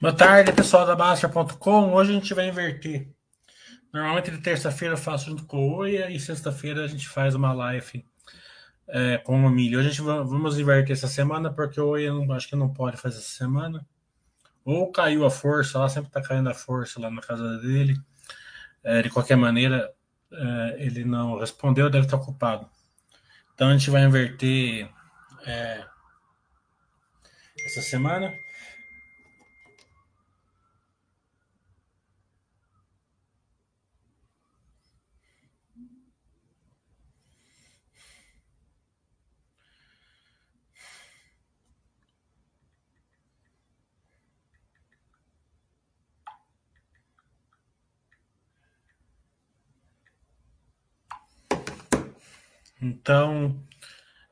Boa tarde, pessoal da Baixa.com. Hoje a gente vai inverter. Normalmente de terça-feira eu faço junto com o Oia e sexta-feira a gente faz uma live é, com o Milho. Hoje a gente vai, vamos inverter essa semana porque o Oia não, acho que não pode fazer essa semana. Ou caiu a força, lá sempre tá caindo a força lá na casa dele. É, de qualquer maneira, é, ele não respondeu, deve estar ocupado. Então a gente vai inverter é, essa semana. Então,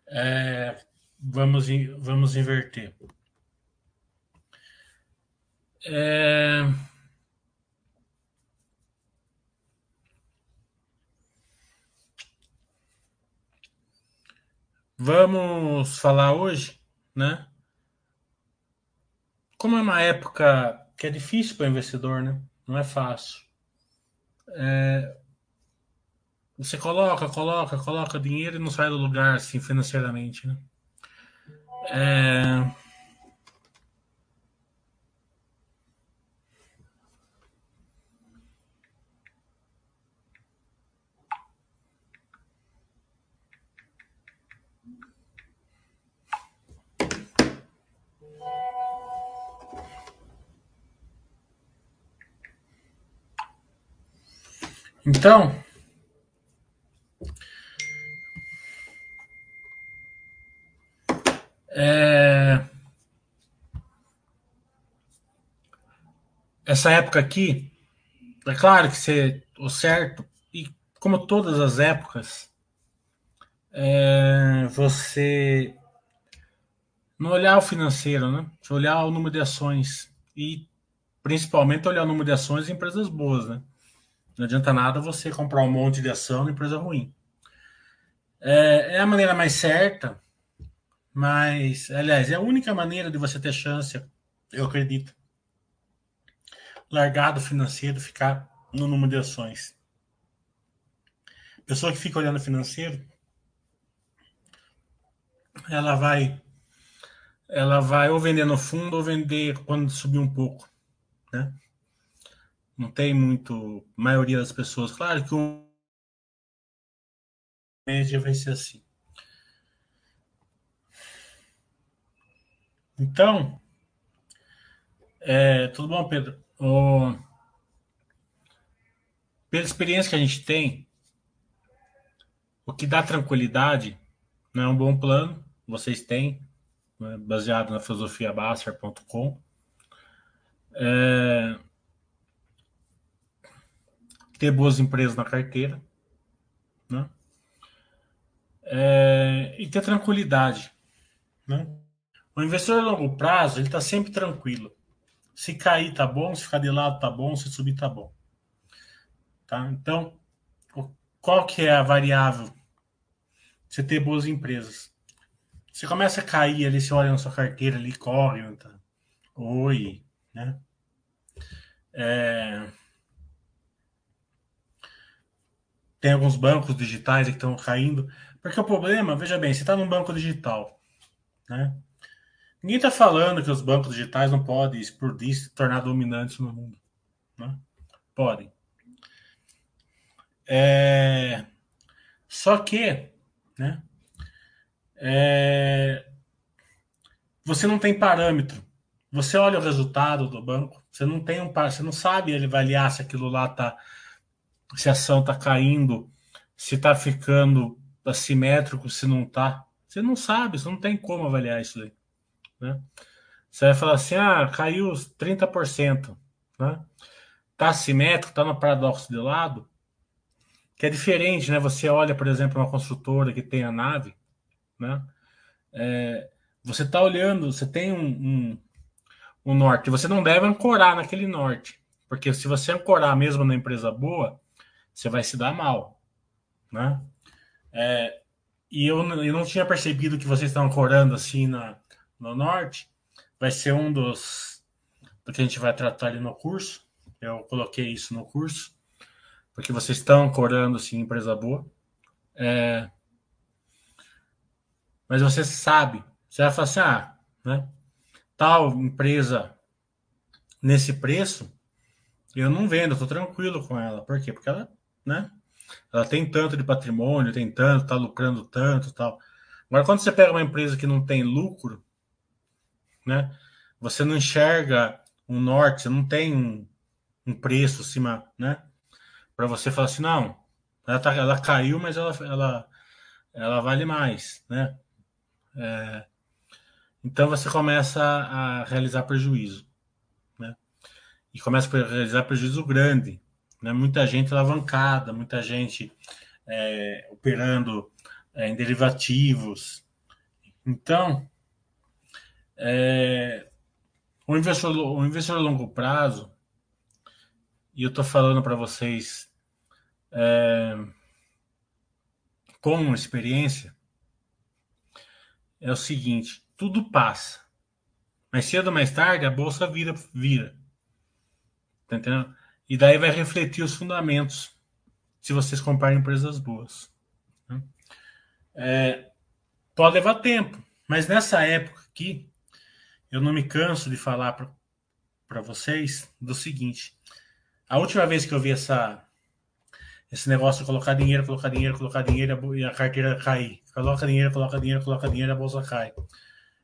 é, vamos, vamos inverter. É... Vamos falar hoje, né? Como é uma época que é difícil para o investidor, né? Não é fácil. É... Você coloca, coloca, coloca dinheiro e não sai do lugar assim financeiramente, né? É... Então, é... essa época aqui, é claro que você, o certo, e como todas as épocas, é... você não olhar o financeiro, né? Olhar o número de ações e principalmente olhar o número de ações em empresas boas, né? Não adianta nada você comprar um monte de ação na empresa ruim. É, é, a maneira mais certa, mas, aliás, é a única maneira de você ter chance, eu acredito. Largado financeiro, ficar no número de ações. Pessoa que fica olhando financeiro, ela vai ela vai ou vender no fundo ou vender quando subir um pouco, né? Não tem muito. maioria das pessoas. Claro que o média vai ser assim. Então, é, tudo bom, Pedro? Pela experiência que a gente tem, o que dá tranquilidade não é um bom plano, vocês têm, né, baseado na filosofia Basser.com. É, ter boas empresas na carteira, né? É, e ter tranquilidade, né? O investidor a longo prazo ele está sempre tranquilo. Se cair tá bom, se ficar de lado tá bom, se subir tá bom, tá? Então, qual que é a variável? Você ter boas empresas. Você começa a cair ali, você olha na sua carteira ali, corre, tá? oi, né? É, tem alguns bancos digitais que estão caindo. Porque o problema, veja bem, você está num banco digital, né? Ninguém está falando que os bancos digitais não podem explodir se tornar dominantes no mundo. Né? Podem. É... Só que, né? É... Você não tem parâmetro. Você olha o resultado do banco, você não tem um você não sabe avaliar se aquilo lá está se a ação está caindo, se está ficando assimétrico, se não está. Você não sabe, você não tem como avaliar isso aí. Né? Você vai falar assim, ah, caiu 30%. Né? Está assimétrico, está no paradoxo de lado, que é diferente, né? Você olha, por exemplo, uma construtora que tem a nave, né? É, você está olhando, você tem um, um, um norte, você não deve ancorar naquele norte, porque se você ancorar mesmo na empresa boa, você vai se dar mal, né? É, e eu, eu não tinha percebido que vocês estão corando assim na, no norte. Vai ser um dos do que a gente vai tratar ali no curso. Eu coloquei isso no curso, porque vocês estão corando sim empresa boa. É... Mas você sabe, você vai falar assim, ah, né? Tal empresa nesse preço, eu não vendo, eu tô tranquilo com ela. Por quê? Porque ela, né? Ela tem tanto de patrimônio, tem tanto, tá lucrando tanto, tal. Agora, quando você pega uma empresa que não tem lucro, né? Você não enxerga um norte, você não tem um, um preço acima, né? Para você falar assim, não, ela, tá, ela caiu, mas ela, ela, ela vale mais, né? É, então você começa a realizar prejuízo, né? E começa a realizar prejuízo grande, né? Muita gente alavancada, muita gente é, operando é, em derivativos. Então, é, o, investidor, o investidor a longo prazo, e eu estou falando para vocês é, com experiência, é o seguinte: tudo passa. Mas cedo ou mais tarde a bolsa vira. vira. Tá entendendo? E daí vai refletir os fundamentos se vocês comprarem empresas boas. Né? É, pode levar tempo, mas nessa época aqui, eu não me canso de falar para vocês do seguinte: a última vez que eu vi essa, esse negócio de colocar dinheiro, colocar dinheiro, colocar dinheiro e a carteira cair, coloca dinheiro, coloca dinheiro, coloca dinheiro e a bolsa cai,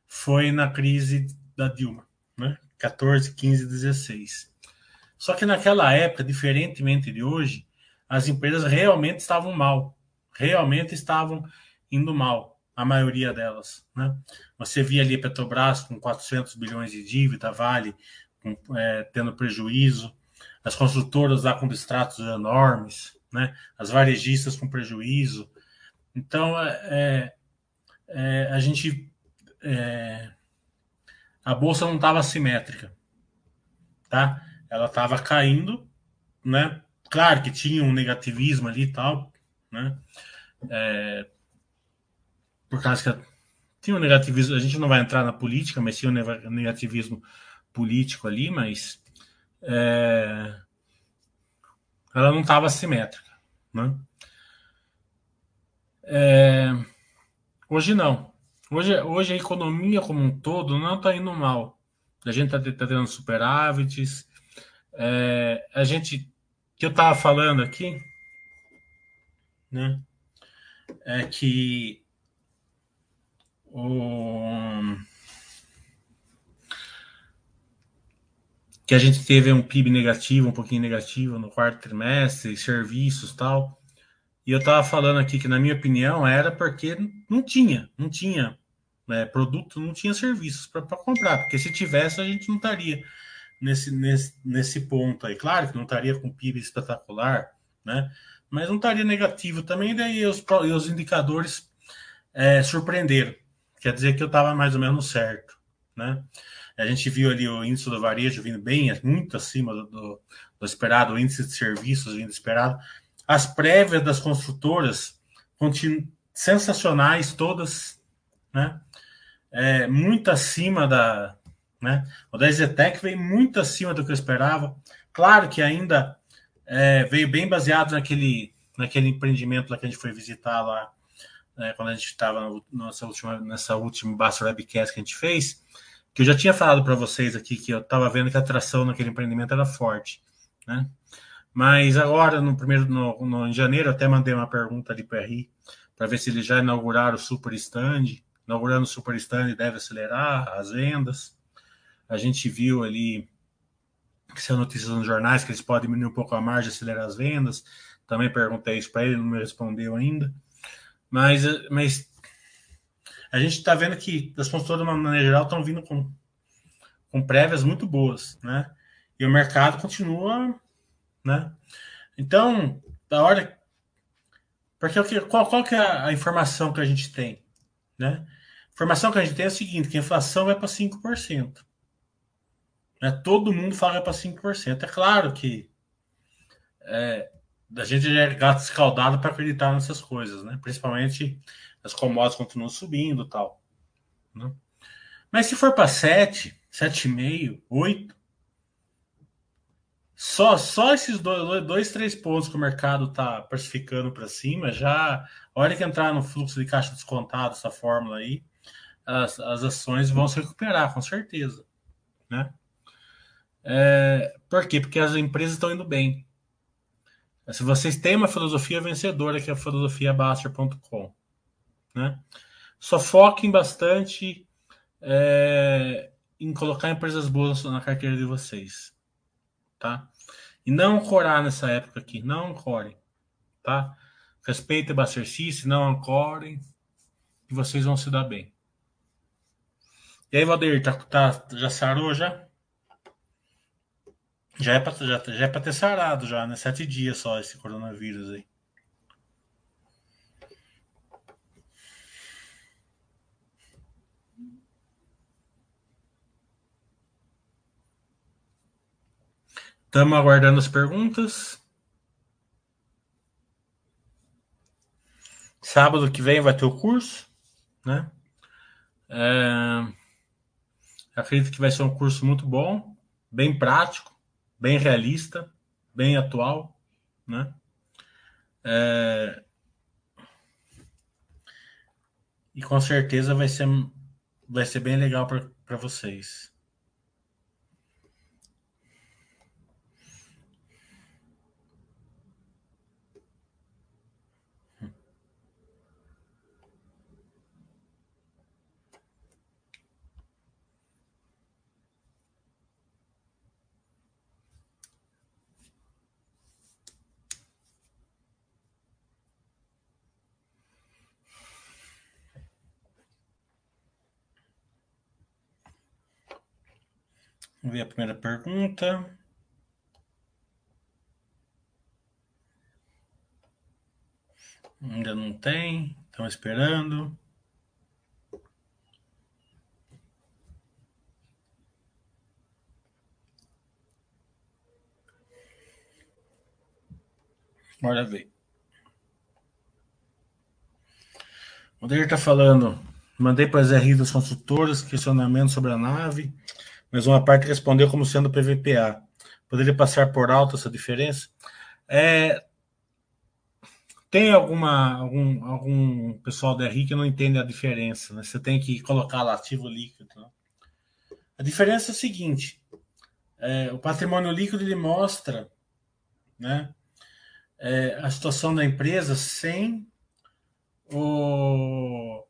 foi na crise da Dilma, né? 14, 15, 16. Só que naquela época, diferentemente de hoje, as empresas realmente estavam mal, realmente estavam indo mal, a maioria delas. Né? Você via ali Petrobras com 400 bilhões de dívida, Vale com, é, tendo prejuízo, as construtoras lá com distratos enormes, né? as varejistas com prejuízo. Então, é, é, a gente. É, a bolsa não estava simétrica, tá? Ela estava caindo, né? Claro que tinha um negativismo ali e tal, né? É, por causa que tinha um negativismo, a gente não vai entrar na política, mas tinha um negativismo político ali, mas é, ela não estava simétrica. Né? É, hoje não. Hoje, hoje a economia como um todo não está indo mal. A gente está tá tendo superávites. É, a gente que eu estava falando aqui, né, é que que a gente teve um PIB negativo, um pouquinho negativo no quarto trimestre, serviços tal. E eu estava falando aqui que, na minha opinião, era porque não tinha, não tinha né, produto, não tinha serviços para comprar, porque se tivesse a gente não estaria nesse, nesse, nesse ponto aí. Claro que não estaria com PIB espetacular, né? Mas não estaria negativo também, daí os, os indicadores é, surpreenderam. Quer dizer que eu estava mais ou menos certo, né? A gente viu ali o índice do varejo vindo bem, muito acima do, do, do esperado, o índice de serviços vindo esperado. As prévias das construtoras continuam sensacionais, todas, né? É, muito acima da, né? O da Zetec veio muito acima do que eu esperava. Claro que ainda é, veio bem baseado naquele, naquele empreendimento lá que a gente foi visitar lá né, quando a gente estava nessa última, nessa última Basta Webcast que a gente fez, que eu já tinha falado para vocês aqui que eu estava vendo que a atração naquele empreendimento era forte, né? Mas agora, no primeiro, no, no em janeiro, até mandei uma pergunta ali para RI para ver se eles já inauguraram o Super Stand. Inaugurando o Super Stand deve acelerar as vendas. A gente viu ali que são notícias nos jornais que eles podem diminuir um pouco a margem, acelerar as vendas. Também perguntei isso para ele, não me respondeu ainda. Mas, mas a gente está vendo que as consultoras, de uma maneira geral, estão vindo com, com prévias muito boas, né? E o mercado continua, né? Então, da hora. Porque qual, qual que é a informação que a gente tem, né? A informação que a gente tem é a seguinte, que a inflação vai para 5%. Né? Todo mundo fala para 5%. É claro que é, a gente já é gato escaldado para acreditar nessas coisas, né? Principalmente as commodities continuam subindo tal. Né? Mas se for para 7, 7,5, 8, Só, só esses dois, dois, três pontos que o mercado está precificando para cima, já, a hora que entrar no fluxo de caixa descontado, essa fórmula aí, as, as ações vão se recuperar, com certeza. Né? É, por quê? Porque as empresas estão indo bem. Se vocês têm uma filosofia vencedora, que é a filosofia Baster.com, né? Só foquem bastante é, em colocar empresas boas na carteira de vocês, tá? E não ancorar nessa época aqui. Não ancorem. Tá? Respeitem o exercício, não ancorem. E vocês vão se dar bem. E aí, Valdeir, tá, tá, já sarou já? Já é para já, já é ter sarado já, né? Sete dias só esse coronavírus aí. Estamos aguardando as perguntas. Sábado que vem vai ter o curso, né? É... Acredito que vai ser um curso muito bom, bem prático, bem realista, bem atual, né? É... E com certeza vai ser, vai ser bem legal para vocês. Vamos ver a primeira pergunta. Ainda não tem, estão esperando. Bora ver. O Deir está falando. Mandei para as RI dos consultores questionamento sobre a nave mas uma parte respondeu como sendo PVPA. Poderia passar por alto essa diferença? É, tem alguma algum, algum pessoal da RI que não entende a diferença, né? Você tem que colocar lá ativo líquido. Né? A diferença é a seguinte: é, o patrimônio líquido ele mostra, né, é, a situação da empresa sem o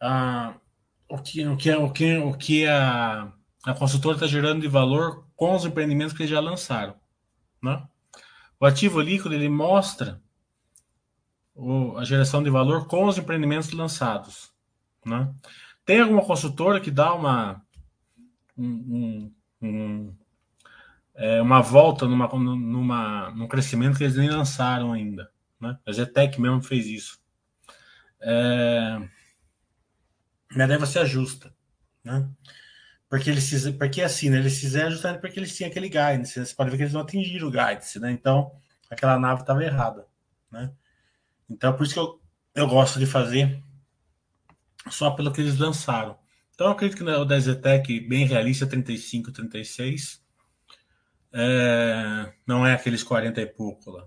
a, o que, o que, o que, o que a, a consultora está gerando de valor com os empreendimentos que eles já lançaram. Né? O ativo líquido ele mostra o, a geração de valor com os empreendimentos lançados. Né? Tem alguma consultora que dá uma, um, um, um, é, uma volta numa, numa, num crescimento que eles nem lançaram ainda. Né? A Zetec mesmo fez isso. É, mas daí você ajusta, né? Porque eles fizeram, porque assim, né, eles fizeram justamente porque eles tinham aquele guidance, né? você pode ver que eles não atingiram o guidance, né? Então, aquela nave estava errada, né? Então, por isso que eu, eu gosto de fazer só pelo que eles lançaram. Então, eu acredito que o da Zetec, bem realista, 35, 36, é, não é aqueles 40 e pouco lá,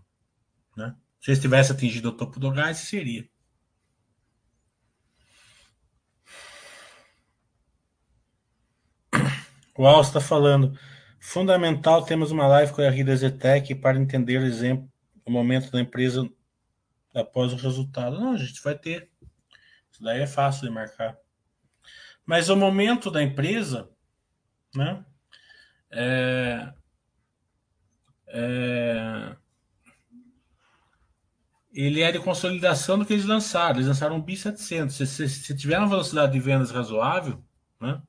né? Se eles tivessem atingido o topo do gás, seria. O Al está falando. Fundamental temos uma live com a RD Zetec para entender o exemplo, o momento da empresa após o resultado. Não, a gente vai ter. Isso daí é fácil de marcar. Mas o momento da empresa, né? É, é, ele é de consolidação do que eles lançaram. Eles lançaram um BI 700. Se, se, se tiver uma velocidade de vendas razoável, né?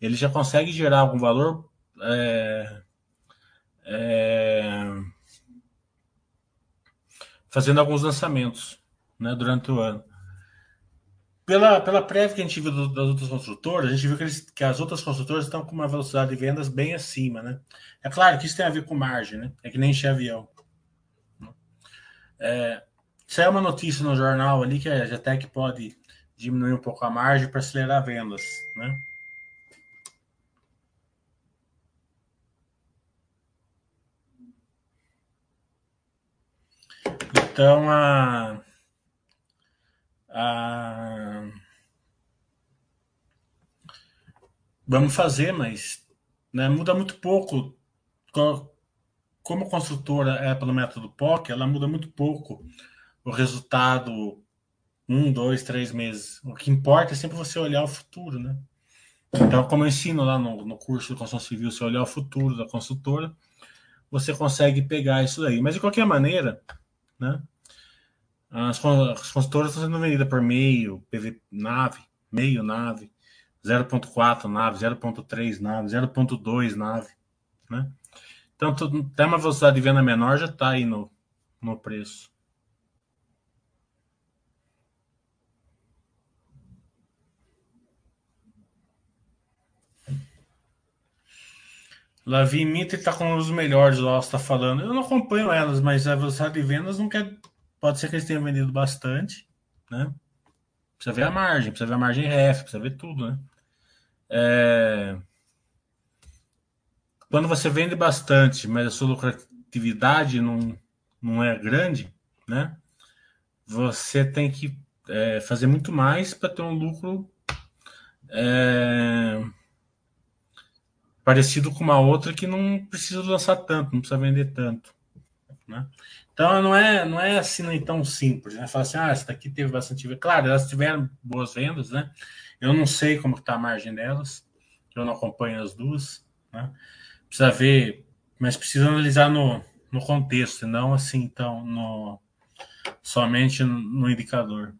Ele já consegue gerar algum valor é, é, fazendo alguns lançamentos né, durante o ano. Pela, pela prévia que a gente viu das outras construtoras, a gente viu que, eles, que, as outras construtoras estão com uma velocidade de vendas bem acima. Né? É claro que isso tem a ver com margem, né? é que nem encher avião. É, saiu uma notícia no jornal ali que a Jetec pode diminuir um pouco a margem para acelerar vendas. Né? Então, a, a, vamos fazer, mas né, muda muito pouco. Como construtora é pelo método POC, ela muda muito pouco o resultado um, dois, três meses. O que importa é sempre você olhar o futuro, né? Então, como eu ensino lá no, no curso de construção civil, você olhar o futuro da construtora, você consegue pegar isso daí. Mas de qualquer maneira, né? As, as construtoras estão sendo vendidas por meio, PV nave, meio nave, 0.4 nave, 0.3 nave, 0.2 nave, né? Então, até uma velocidade de venda menor já está aí no, no preço. Lavi Mitre está com os melhores, o está falando. Eu não acompanho elas, mas a velocidade de vendas não quer. Pode ser que eles tenham vendido bastante, né? Precisa ver a margem, precisa ver a margem ref, precisa ver tudo, né? É... Quando você vende bastante, mas a sua lucratividade não, não é grande, né? Você tem que é, fazer muito mais para ter um lucro é, parecido com uma outra que não precisa lançar tanto, não precisa vender tanto. Né? Então não é, não é assim nem tão simples, né? Falar assim, ah, essa daqui teve bastante venda. Claro, elas tiveram boas vendas, né? Eu não sei como está a margem delas, eu não acompanho as duas, né? Precisa ver, mas precisa analisar no, no contexto, não assim, então, no, somente no indicador.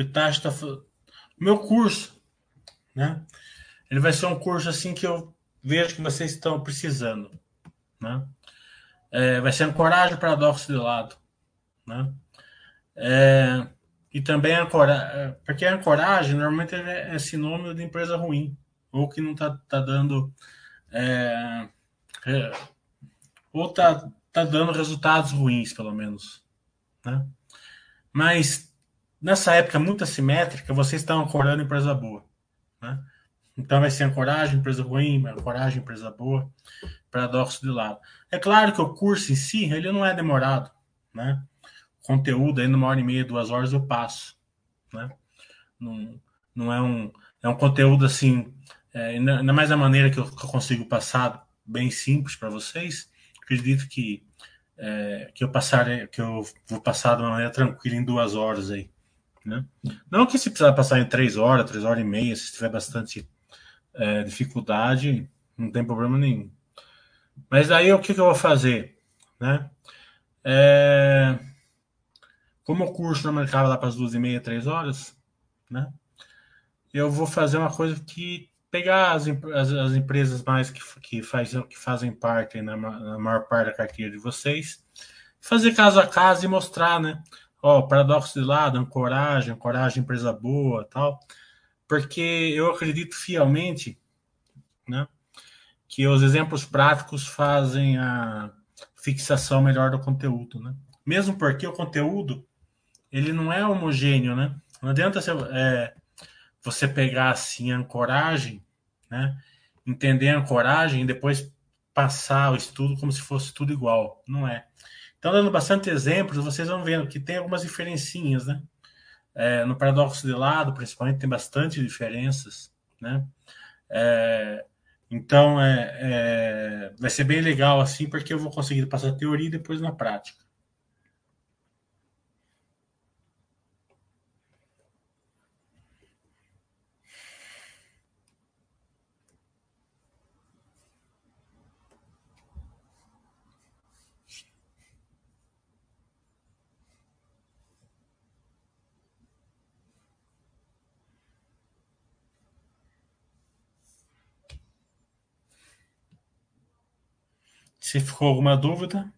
O Itachi tá meu curso, né? Ele vai ser um curso assim que eu vejo que vocês estão precisando, né? É, vai ser ancoragem paradoxo de lado, né? É, e também ancoragem, porque a ancoragem normalmente é, é sinônimo de empresa ruim ou que não está tá dando é, é, ou tá, tá dando resultados ruins pelo menos, né? Mas nessa época muito assimétrica, vocês estão ancorando empresa boa. Né? Então vai ser ancoragem, empresa ruim, ancoragem, empresa boa, paradoxo de lado. É claro que o curso em si, ele não é demorado. Né? conteúdo aí numa hora e meia, duas horas eu passo. Né? Não, não é um é um conteúdo assim, é, ainda mais a maneira que eu, que eu consigo passar bem simples para vocês. Acredito que é, que eu passar que eu vou passar de uma maneira tranquila em duas horas aí. Né? Não que se precisar passar em três horas, três horas e meia, se tiver bastante é, dificuldade, não tem problema nenhum. Mas aí o que, que eu vou fazer? Né? É, como o curso não acaba lá para as duas e meia, três horas, né? eu vou fazer uma coisa que pegar as, as, as empresas mais que, que, faz, que fazem parte na, na maior parte da carteira de vocês, fazer caso a caso e mostrar, né? Ó, paradoxo de lado, ancoragem, ancoragem empresa boa, tal, porque eu acredito fielmente, né, que os exemplos práticos fazem a fixação melhor do conteúdo, né? Mesmo porque o conteúdo ele não é homogêneo, né? Não adianta você, é, você pegar assim a ancoragem, né? Entender a ancoragem e depois passar o estudo como se fosse tudo igual. Não é. Então, dando bastante exemplos, vocês vão vendo que tem algumas diferencinhas, né? É, no paradoxo de lado, principalmente, tem bastante diferenças, né? É, então, é, é, vai ser bem legal assim, porque eu vou conseguir passar a teoria e depois na prática. Se ficou alguma dúvida,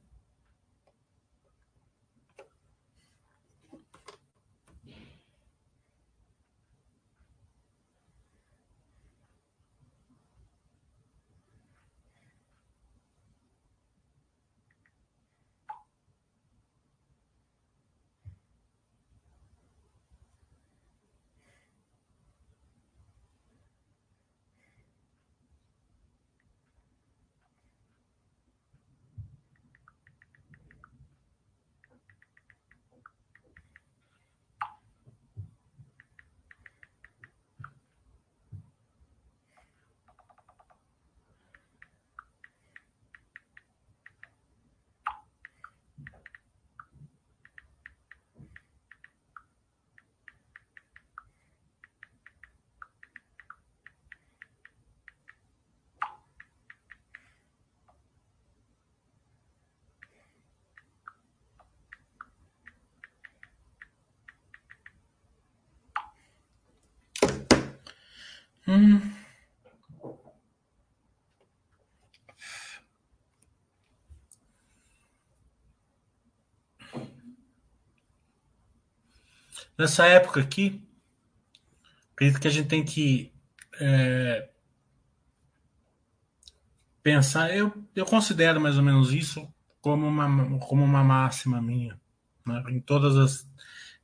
Nessa época aqui, acredito que a gente tem que é, pensar. Eu, eu considero mais ou menos isso como uma, como uma máxima minha, né? em, todas as,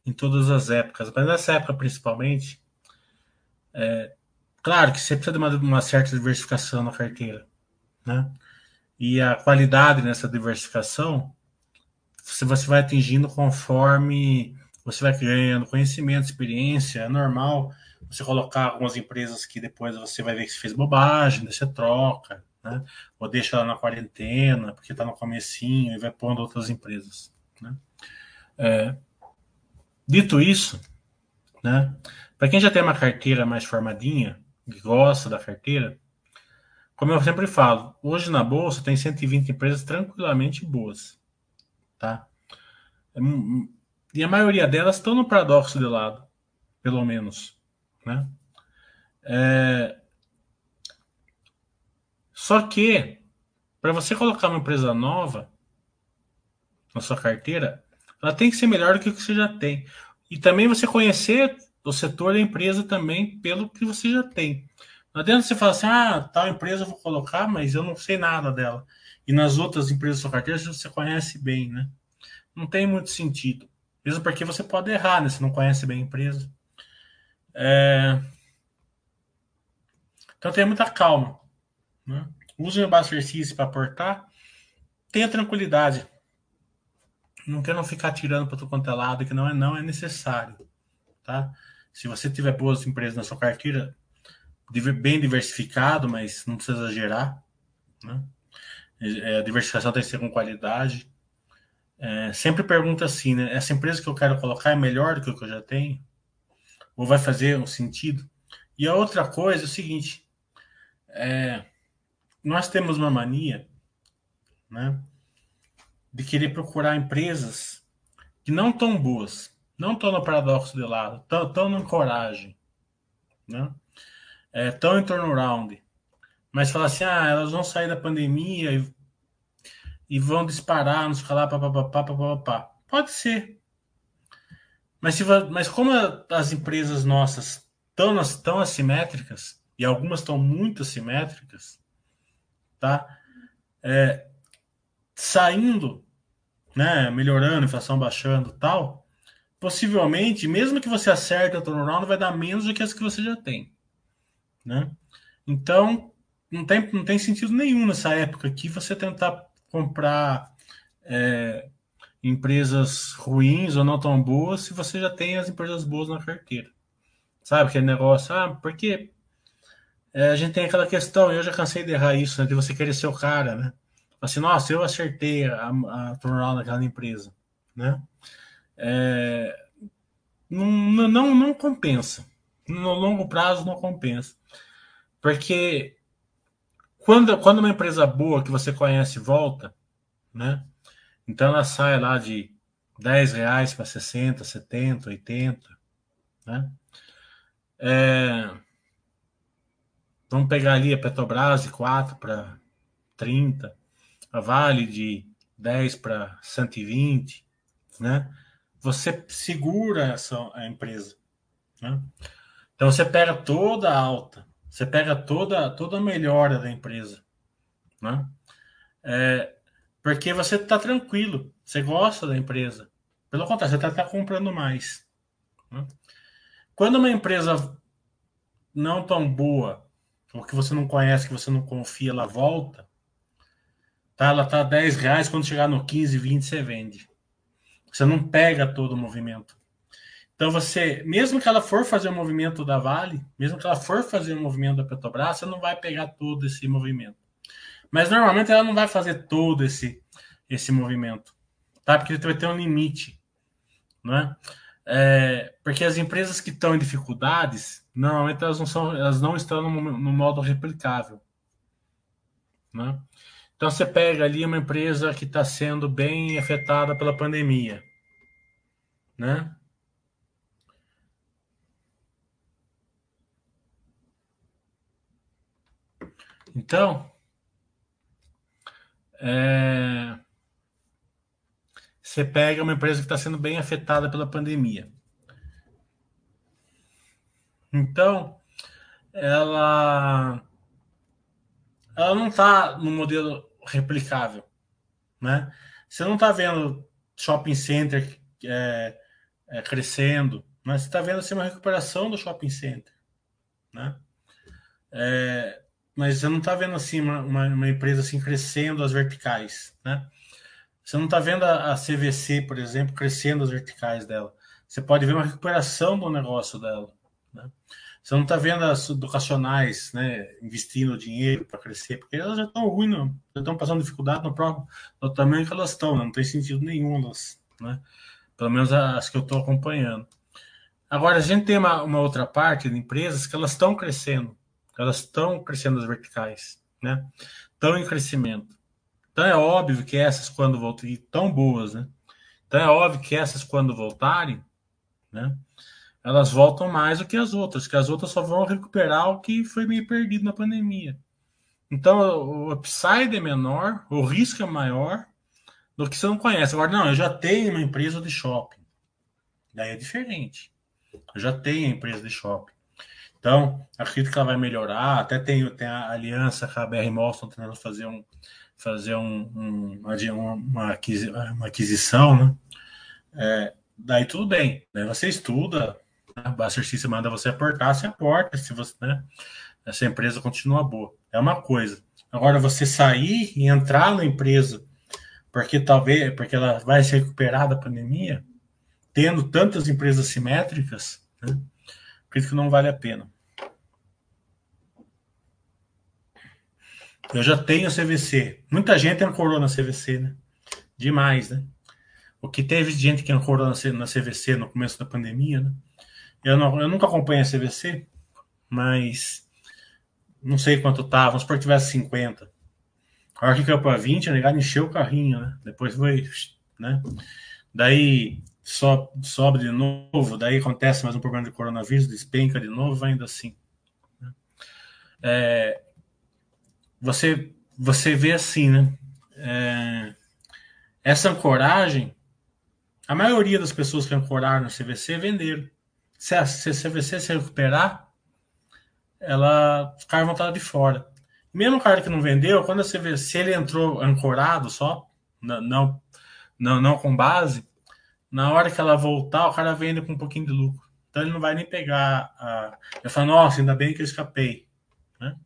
em todas as épocas, mas nessa época principalmente. É, claro que você precisa de uma, uma certa diversificação na carteira, né? E a qualidade nessa diversificação você, você vai atingindo conforme você vai ganhando conhecimento, experiência, é normal você colocar algumas empresas que depois você vai ver que fez bobagem, você troca, né? Ou deixa ela na quarentena, porque está no comecinho e vai pondo outras empresas, né? É, dito isso, né? Para quem já tem uma carteira mais formadinha, que gosta da carteira, como eu sempre falo, hoje na bolsa tem 120 empresas tranquilamente boas, tá? E a maioria delas estão no paradoxo de lado, pelo menos, né? É, só que, para você colocar uma empresa nova na sua carteira, ela tem que ser melhor do que o que você já tem. E também você conhecer o setor da empresa também pelo que você já tem. Não adianta você falar assim, ah, tal empresa eu vou colocar, mas eu não sei nada dela. E nas outras empresas da sua carteira você conhece bem, né? Não tem muito sentido. Mesmo porque você pode errar, né? Você não conhece bem a empresa. É... Então tenha muita calma. Né? Use o exercício para aportar. Tenha tranquilidade. Não quer não ficar tirando para todo quanto é lado, que não é, não é necessário. Tá? Se você tiver boas empresas na sua carteira, bem diversificado, mas não precisa exagerar. Né? É, a diversificação tem que ser com qualidade. É, sempre pergunta assim, né? Essa empresa que eu quero colocar é melhor do que o que eu já tenho? Ou vai fazer um sentido? E a outra coisa é o seguinte: é, nós temos uma mania né, de querer procurar empresas que não estão boas, não estão no paradoxo de lado, estão na coragem, né? É, em turnaround. Mas falar assim, ah, elas vão sair da pandemia e, e vão disparar, não sei papapá, papapá. Pode ser. Mas, se, mas como as empresas nossas estão, estão assimétricas, e algumas estão muito assimétricas, tá? É, saindo, né, melhorando, inflação baixando tal, possivelmente, mesmo que você acerte a turnaround, vai dar menos do que as que você já tem, né? Então, não tem, não tem sentido nenhum nessa época aqui você tentar comprar é, empresas ruins ou não tão boas se você já tem as empresas boas na carteira. Sabe aquele negócio, ah, porque é, a gente tem aquela questão, eu já cansei de errar isso, né, de você querer ser o cara, né? Assim, nossa, eu acertei a, a turnaround naquela empresa, né? É, não, não, não compensa. No longo prazo não compensa. Porque quando, quando uma empresa boa que você conhece volta, né? Então ela sai lá de 10 reais para 60, 70, 80, né? É, Vamos pegar ali a Petrobras de 4 para 30, a Vale de 10 para 120, né? Você segura essa a empresa, né? Então você pega toda a alta, você pega toda toda a melhora da empresa, né? É, porque você está tranquilo, você gosta da empresa. Pelo contrário, você está tá comprando mais. Né? Quando uma empresa não tão boa ou que você não conhece, que você não confia, ela volta, tá? Ela tá 10 reais, quando chegar no 15, 20, você vende. Você não pega todo o movimento. Então você, mesmo que ela for fazer o movimento da Vale, mesmo que ela for fazer o movimento da Petrobras, você não vai pegar todo esse movimento. Mas normalmente ela não vai fazer todo esse esse movimento, tá? Porque vai ter um limite, não é? é porque as empresas que estão em dificuldades, Normalmente elas não, são, elas não estão no, no modo replicável. Né? Então você pega ali uma empresa que está sendo bem afetada pela pandemia. Né? Então, é, você pega uma empresa que está sendo bem afetada pela pandemia. Então, ela, ela não está no modelo replicável, né? Você não está vendo shopping center é, é, crescendo, mas você está vendo assim, uma recuperação do shopping center, né? É, mas você não está vendo assim uma, uma, empresa assim crescendo as verticais, né? Você não está vendo a, a, CVC, por exemplo, crescendo as verticais dela. Você pode ver uma recuperação do negócio dela. Né? Você não está vendo as educacionais né, investindo dinheiro para crescer, porque elas já estão ruins, não. já estão passando dificuldade no próprio no tamanho que elas estão, né? não tem sentido nenhum elas, né? Pelo menos as que eu estou acompanhando. Agora, a gente tem uma, uma outra parte de empresas que elas estão crescendo, elas estão crescendo as verticais, né? Estão em crescimento. Então é óbvio que essas, quando voltarem, tão boas, né? Então é óbvio que essas, quando voltarem, né? Elas voltam mais do que as outras, que as outras só vão recuperar o que foi meio perdido na pandemia. Então o upside é menor, o risco é maior do que você não conhece. Agora, não, eu já tenho uma empresa de shopping. Daí é diferente. Eu já tenho a empresa de shopping. Então, acredito que ela vai melhorar. Até tem, tem a aliança com a BR Moston tentando fazer um, fazer um, um, uma, uma, aquisição, né? É, daí tudo bem. Daí você estuda, né? a exercício manda você aportar, você aporta, se você, né? Essa empresa continua boa. É uma coisa. Agora, você sair e entrar na empresa, porque talvez, porque ela vai se recuperar da pandemia, tendo tantas empresas simétricas, né? Acredito que não vale a pena. Eu já tenho CVC. Muita gente ancorou na CVC, né? Demais, né? O que teve gente que ancorou na CVC no começo da pandemia, né? Eu, não, eu nunca acompanhei a CVC, mas não sei quanto tava. Vamos supor que tivesse 50. A hora que caiu para 20, o negado encheu o carrinho, né? Depois foi, né? Daí sobe, sobe de novo, daí acontece mais um problema de coronavírus, despenca de novo, vai indo assim. Né? É, você, você vê assim, né? É, essa ancoragem, a maioria das pessoas que ancoraram no CVC venderam. Se a, se CVC se recuperar, ela ficar vontade de fora. Mesmo o cara que não vendeu, quando a CVC ele entrou ancorado só, não, não, não com base, na hora que ela voltar, o cara vende com um pouquinho de lucro. Então ele não vai nem pegar a. Ele fala, nossa, ainda bem que eu escapei. Né?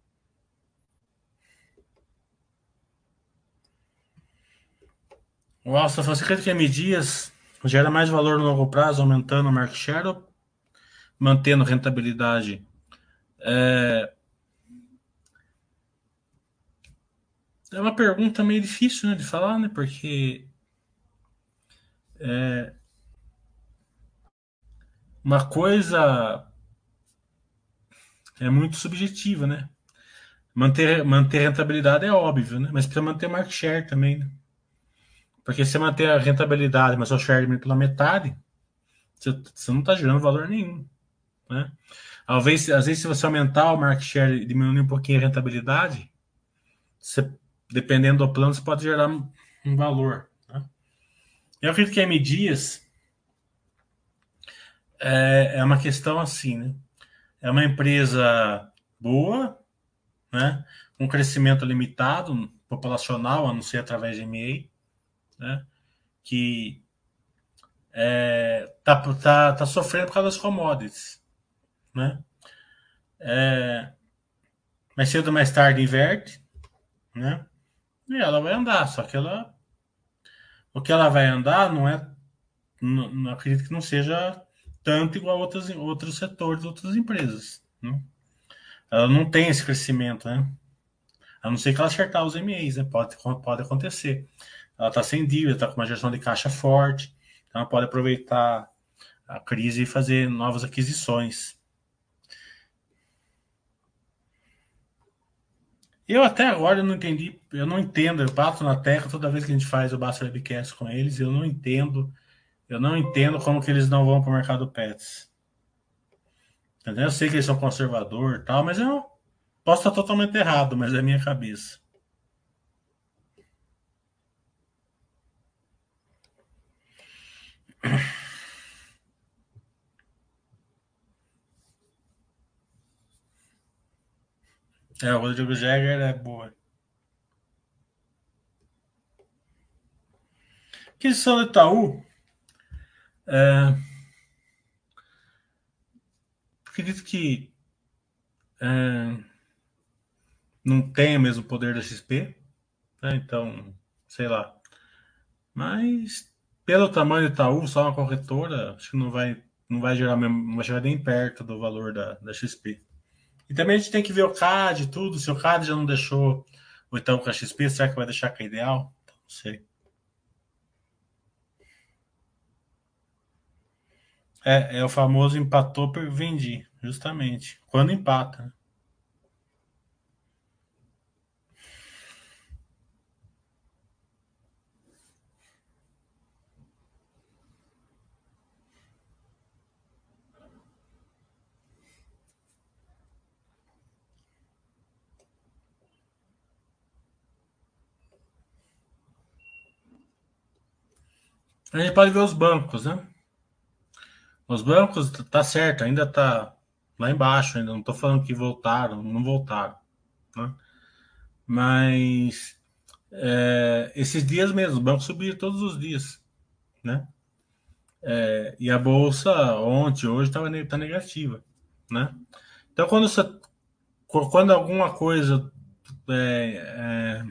O Alça falou, você acredita que a Medias gera mais valor no longo prazo, aumentando o market share ou mantendo rentabilidade? É... é uma pergunta meio difícil né, de falar, né? Porque é... uma coisa é muito subjetiva, né? Manter, manter rentabilidade é óbvio, né? Mas precisa manter market share também, né? Porque se manter a rentabilidade, mas o share diminui pela metade, você, não está gerando valor nenhum. Né? Às vezes, às vezes, se você aumentar o market share e diminuir um pouquinho a rentabilidade, você, dependendo do plano, você pode gerar um valor. Eu acredito que M Dias é, é uma questão assim, né? É uma empresa boa, né? Um crescimento limitado, populacional, a não ser através de MEI né? Que é, tá, tá, tá sofrendo por causa das commodities, né? É, mais cedo ou mais tarde inverte, né? E ela vai andar, só que ela o que ela vai andar não é não, não acredito que não seja tanto igual a outros, outros setores, outras empresas. Né? Ela não tem esse crescimento, né? A não ser que ela acertar os MEs, né? Pode, pode acontecer ela está sem dívida, está com uma gestão de caixa forte, então ela pode aproveitar a crise e fazer novas aquisições. Eu até agora não entendi, eu não entendo, eu bato na terra toda vez que a gente faz o Basta Webcast com eles, eu não entendo, eu não entendo como que eles não vão para o mercado pets. Entendeu? Eu sei que eles são conservador e tal, mas eu, Posso estar totalmente errado, mas é minha cabeça. É, o Rodrigo Jäger é boa. Aquisição do Itaú. É, acredito que é, não tem o mesmo poder da XP, né? então, sei lá. Mas pelo tamanho do Itaú, só uma corretora, acho que não vai, não vai gerar mesmo, não vai chegar nem perto do valor da, da XP. E também a gente tem que ver o CAD e tudo. Se o CAD já não deixou o Itaú com a XP, será que vai deixar com a ideal? Não sei. É, é o famoso empatou por vendi, justamente. Quando empata. A gente pode ver os bancos, né? Os bancos, tá certo, ainda tá lá embaixo, ainda não tô falando que voltaram, não voltaram, né? Mas é, esses dias mesmo, o banco subiu todos os dias, né? É, e a bolsa ontem, hoje, estava tá negativa, né? Então, quando você, quando alguma coisa, é, é,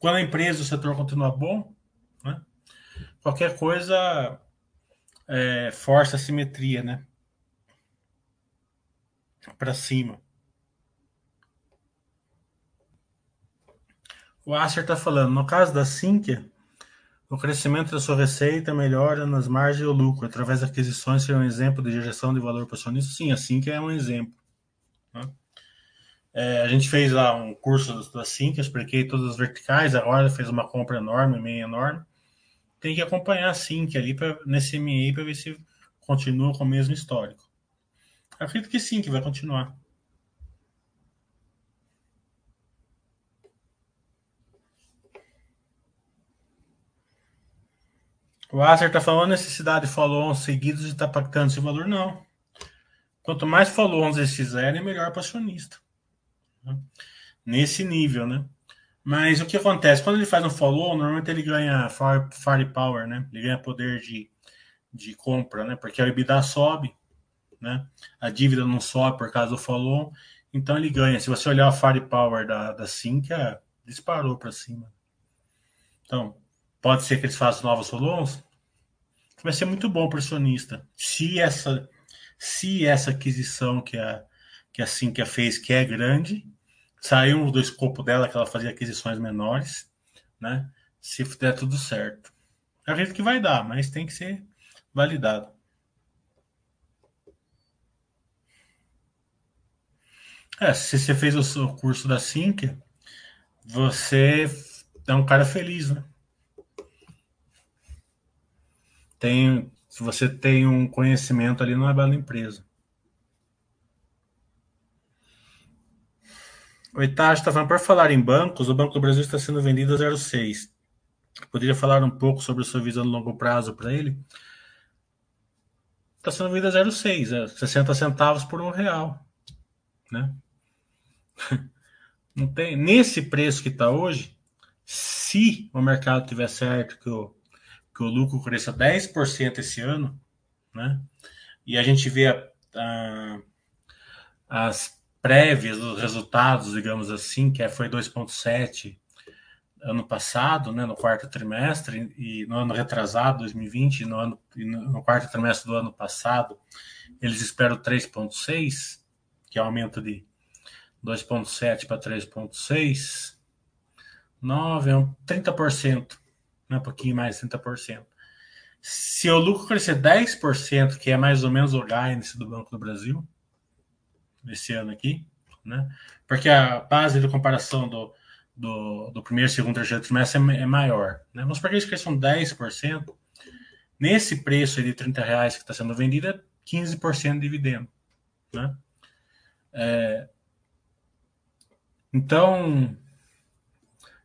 quando a empresa, o setor continua bom? Qualquer coisa é, força a simetria, né? Para cima. O Acer está falando, no caso da Sinqia, o crescimento da sua receita melhora nas margens e o lucro, através de aquisições, seria um exemplo de geração de valor para o acionista? Sim, a Sinqia é um exemplo. Né? É, a gente fez lá um curso da Sinqia, expliquei todas as verticais, agora fez uma compra enorme, meio enorme tem que acompanhar a SYNC ali pra, nesse MA para ver se continua com o mesmo histórico. Acredito que sim, que vai continuar. O Acer está falando necessidade de follow seguidos e está pactando esse valor? Não. Quanto mais follow-ons eles fizerem, melhor para acionista. Nesse nível, né? Mas o que acontece? Quando ele faz um follow, normalmente ele ganha firepower, né? Ele ganha poder de, de compra, né? Porque a EBITDA sobe, né? A dívida não sobe por causa do follow, então ele ganha. Se você olhar o firepower da, da Sinqia, disparou para cima. Então, pode ser que eles façam novos follows? Vai ser muito bom para o acionista. Se essa, se essa aquisição que a, que a Sinqia fez, que é grande, saiu do escopo dela que ela fazia aquisições menores, né? Se der tudo certo. Eu acredito que vai dar, mas tem que ser validado. É, se você fez o curso da Sync, você é um cara feliz, né? Tem, se você tem um conhecimento ali, não é bela empresa. O Itácio está falando, por falar em bancos, o Banco do Brasil está sendo vendido a 0,6. Poderia falar um pouco sobre a sua visão de longo prazo para ele? Está sendo vendido a 0,6, é 60 centavos por um real. Né? Não tem, nesse preço que está hoje, se o mercado tiver certo que o, que o lucro cresça 10% esse ano, né? e a gente vê a, a, as prévias dos resultados, digamos assim, que é, foi 2,7 ano passado, né, no quarto trimestre, e no ano retrasado, 2020, no, ano, no quarto trimestre do ano passado, eles esperam 3,6, que é um aumento de 2,7 para 3,6, 9 é um 30%, né, um pouquinho mais, 30%. Se o lucro crescer 10%, que é mais ou menos o guidance do Banco do Brasil, esse ano aqui, né? Porque a base de comparação do, do, do primeiro, segundo, terceiro trimestre é, é maior. Né? Vamos para que eles cresçam 10%. Nesse preço de 30 reais que está sendo vendido, é 15% de dividendo. Né? É, Então,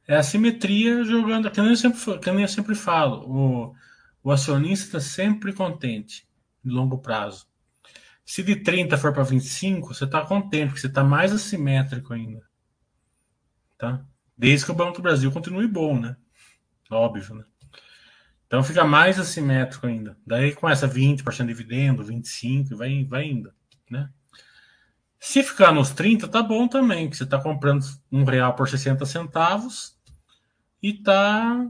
é a simetria jogando, que eu sempre, que eu sempre falo, o, o acionista está sempre contente, de longo prazo. Se de 30 for para 25, você está contente, porque você está mais assimétrico ainda. Tá? Desde que o Banco do Brasil continue bom, né? Óbvio, né? Então fica mais assimétrico ainda. Daí começa 20% de dividendo, 25%, vai, vai indo, né? Se ficar nos 30, tá bom também, que você está comprando um real por 60 centavos e tá,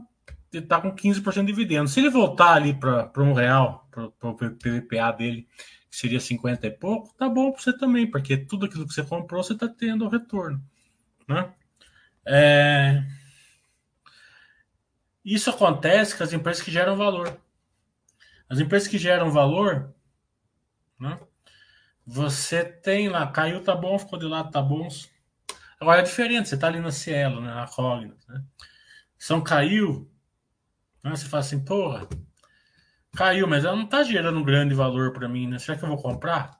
e tá com 15% de dividendo. Se ele voltar ali para um real, para o PVPA dele, que seria 50 e pouco, tá bom para você também, porque tudo aquilo que você comprou, você está tendo o retorno. Né? É... Isso acontece com as empresas que geram valor. As empresas que geram valor, né? Você tem lá, caiu, tá bom, ficou de lado, tá bom. Agora é diferente, você tá ali na Cielo, né, na Cogna, né? São caiu, né? você fala assim, porra, caiu, mas ela não tá gerando um grande valor para mim, né? Será que eu vou comprar?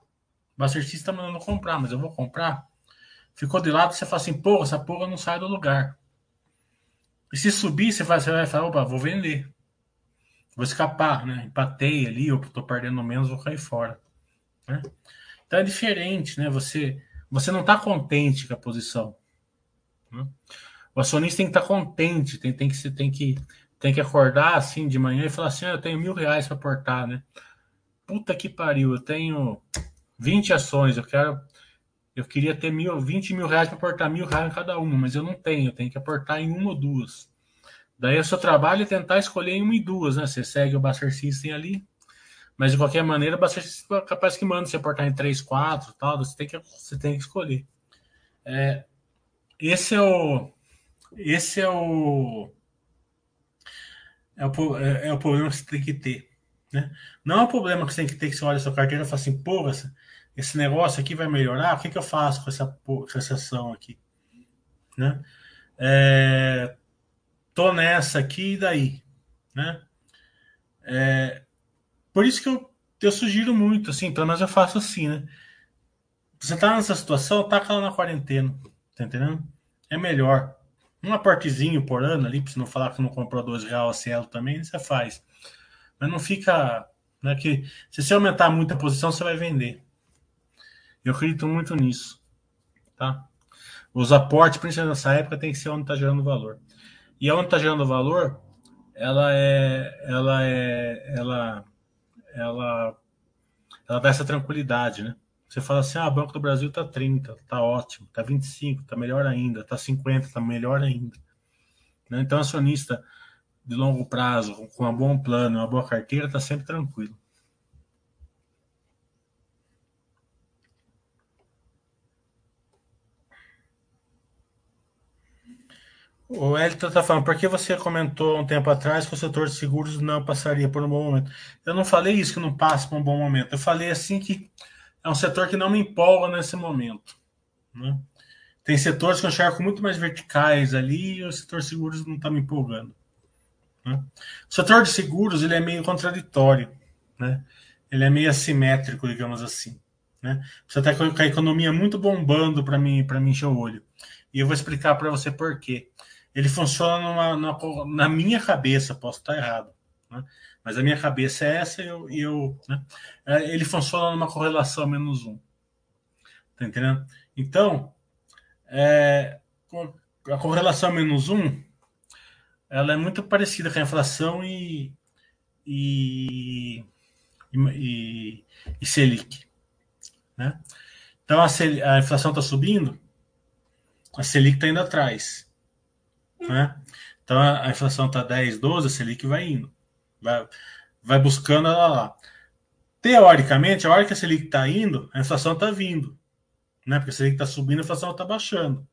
O Bacertista está mandando comprar, mas eu vou comprar. Ficou de lado, você fala assim, porra, essa porra não sai do lugar. E se subir, você vai, você vai falar, opa, vou vender. Vou escapar, né? Empatei ali, eu tô perdendo menos, vou cair fora. Né? Então é diferente, né? Você, você não está contente com a posição. Né? O acionista tem que estar tá contente, tem, tem, que, tem, que, tem que acordar assim de manhã e falar assim: ah, eu tenho mil reais para aportar, né? Puta que pariu, eu tenho 20 ações, eu quero. Eu queria ter mil, 20 mil reais para aportar mil reais em cada uma, mas eu não tenho, eu tenho que aportar em uma ou duas. Daí o seu trabalho é tentar escolher em uma e duas, né? Você segue o Buster System ali, mas de qualquer maneira, bastante capaz que manda você aportar em 3, 4 tal, você tem que, você tem que escolher. É, esse é o. Esse é o. É o, é, é o problema que você tem que ter. Né? Não é o problema que você tem que ter que você olha a sua carteira e fala assim, pô, esse, negócio aqui vai melhorar, o que, que eu faço com essa, com essa ação aqui? Né? É, tô nessa aqui e daí. Né? É, por isso que eu, eu sugiro muito, assim, pelo menos eu faço assim, né? Você tá nessa situação, taca lá na quarentena, tá entendendo? É melhor. Um aportezinho por ano ali, pra você não falar que não comprou dois reais a cielo também, você faz. Mas não fica. Né, que, se você aumentar muito a posição, você vai vender. Eu acredito muito nisso. Tá? Os aportes, principalmente nessa época, tem que ser onde está gerando valor. E onde está gerando valor, ela é. Ela é. Ela ela, ela dá essa tranquilidade, né? Você fala assim, ah, Banco do Brasil tá 30, tá ótimo, tá 25, tá melhor ainda, tá 50, tá melhor ainda. Né? Então, acionista de longo prazo, com um bom plano, uma boa carteira, tá sempre tranquilo. O Elton está falando, por que você comentou um tempo atrás que o setor de seguros não passaria por um bom momento? Eu não falei isso que não passa por um bom momento. Eu falei assim que é um setor que não me empolga nesse momento. Né? Tem setores que eu enxergo muito mais verticais ali e o setor seguros não está me empolgando. Né? O setor de seguros ele é meio contraditório. Né? Ele é meio assimétrico, digamos assim. Né? Você está com a economia muito bombando para mim, para mim encher o olho. E eu vou explicar para você por quê ele funciona numa, numa, na minha cabeça, posso estar errado, né? Mas a minha cabeça é essa e eu, eu né? É, ele funciona numa correlação menos um. Tá entendendo? Então, é, a correlação menos um ela é muito parecida com a inflação e, e, e, e Selic. Né? Então a, a inflação está subindo, a Selic está indo atrás. Né? Então a, inflação está 10, 12, a Selic vai indo. Vai, vai buscando ela lá. Teoricamente, a hora que a Selic está indo, a inflação está vindo. Né? Porque a Selic está subindo, a inflação está baixando.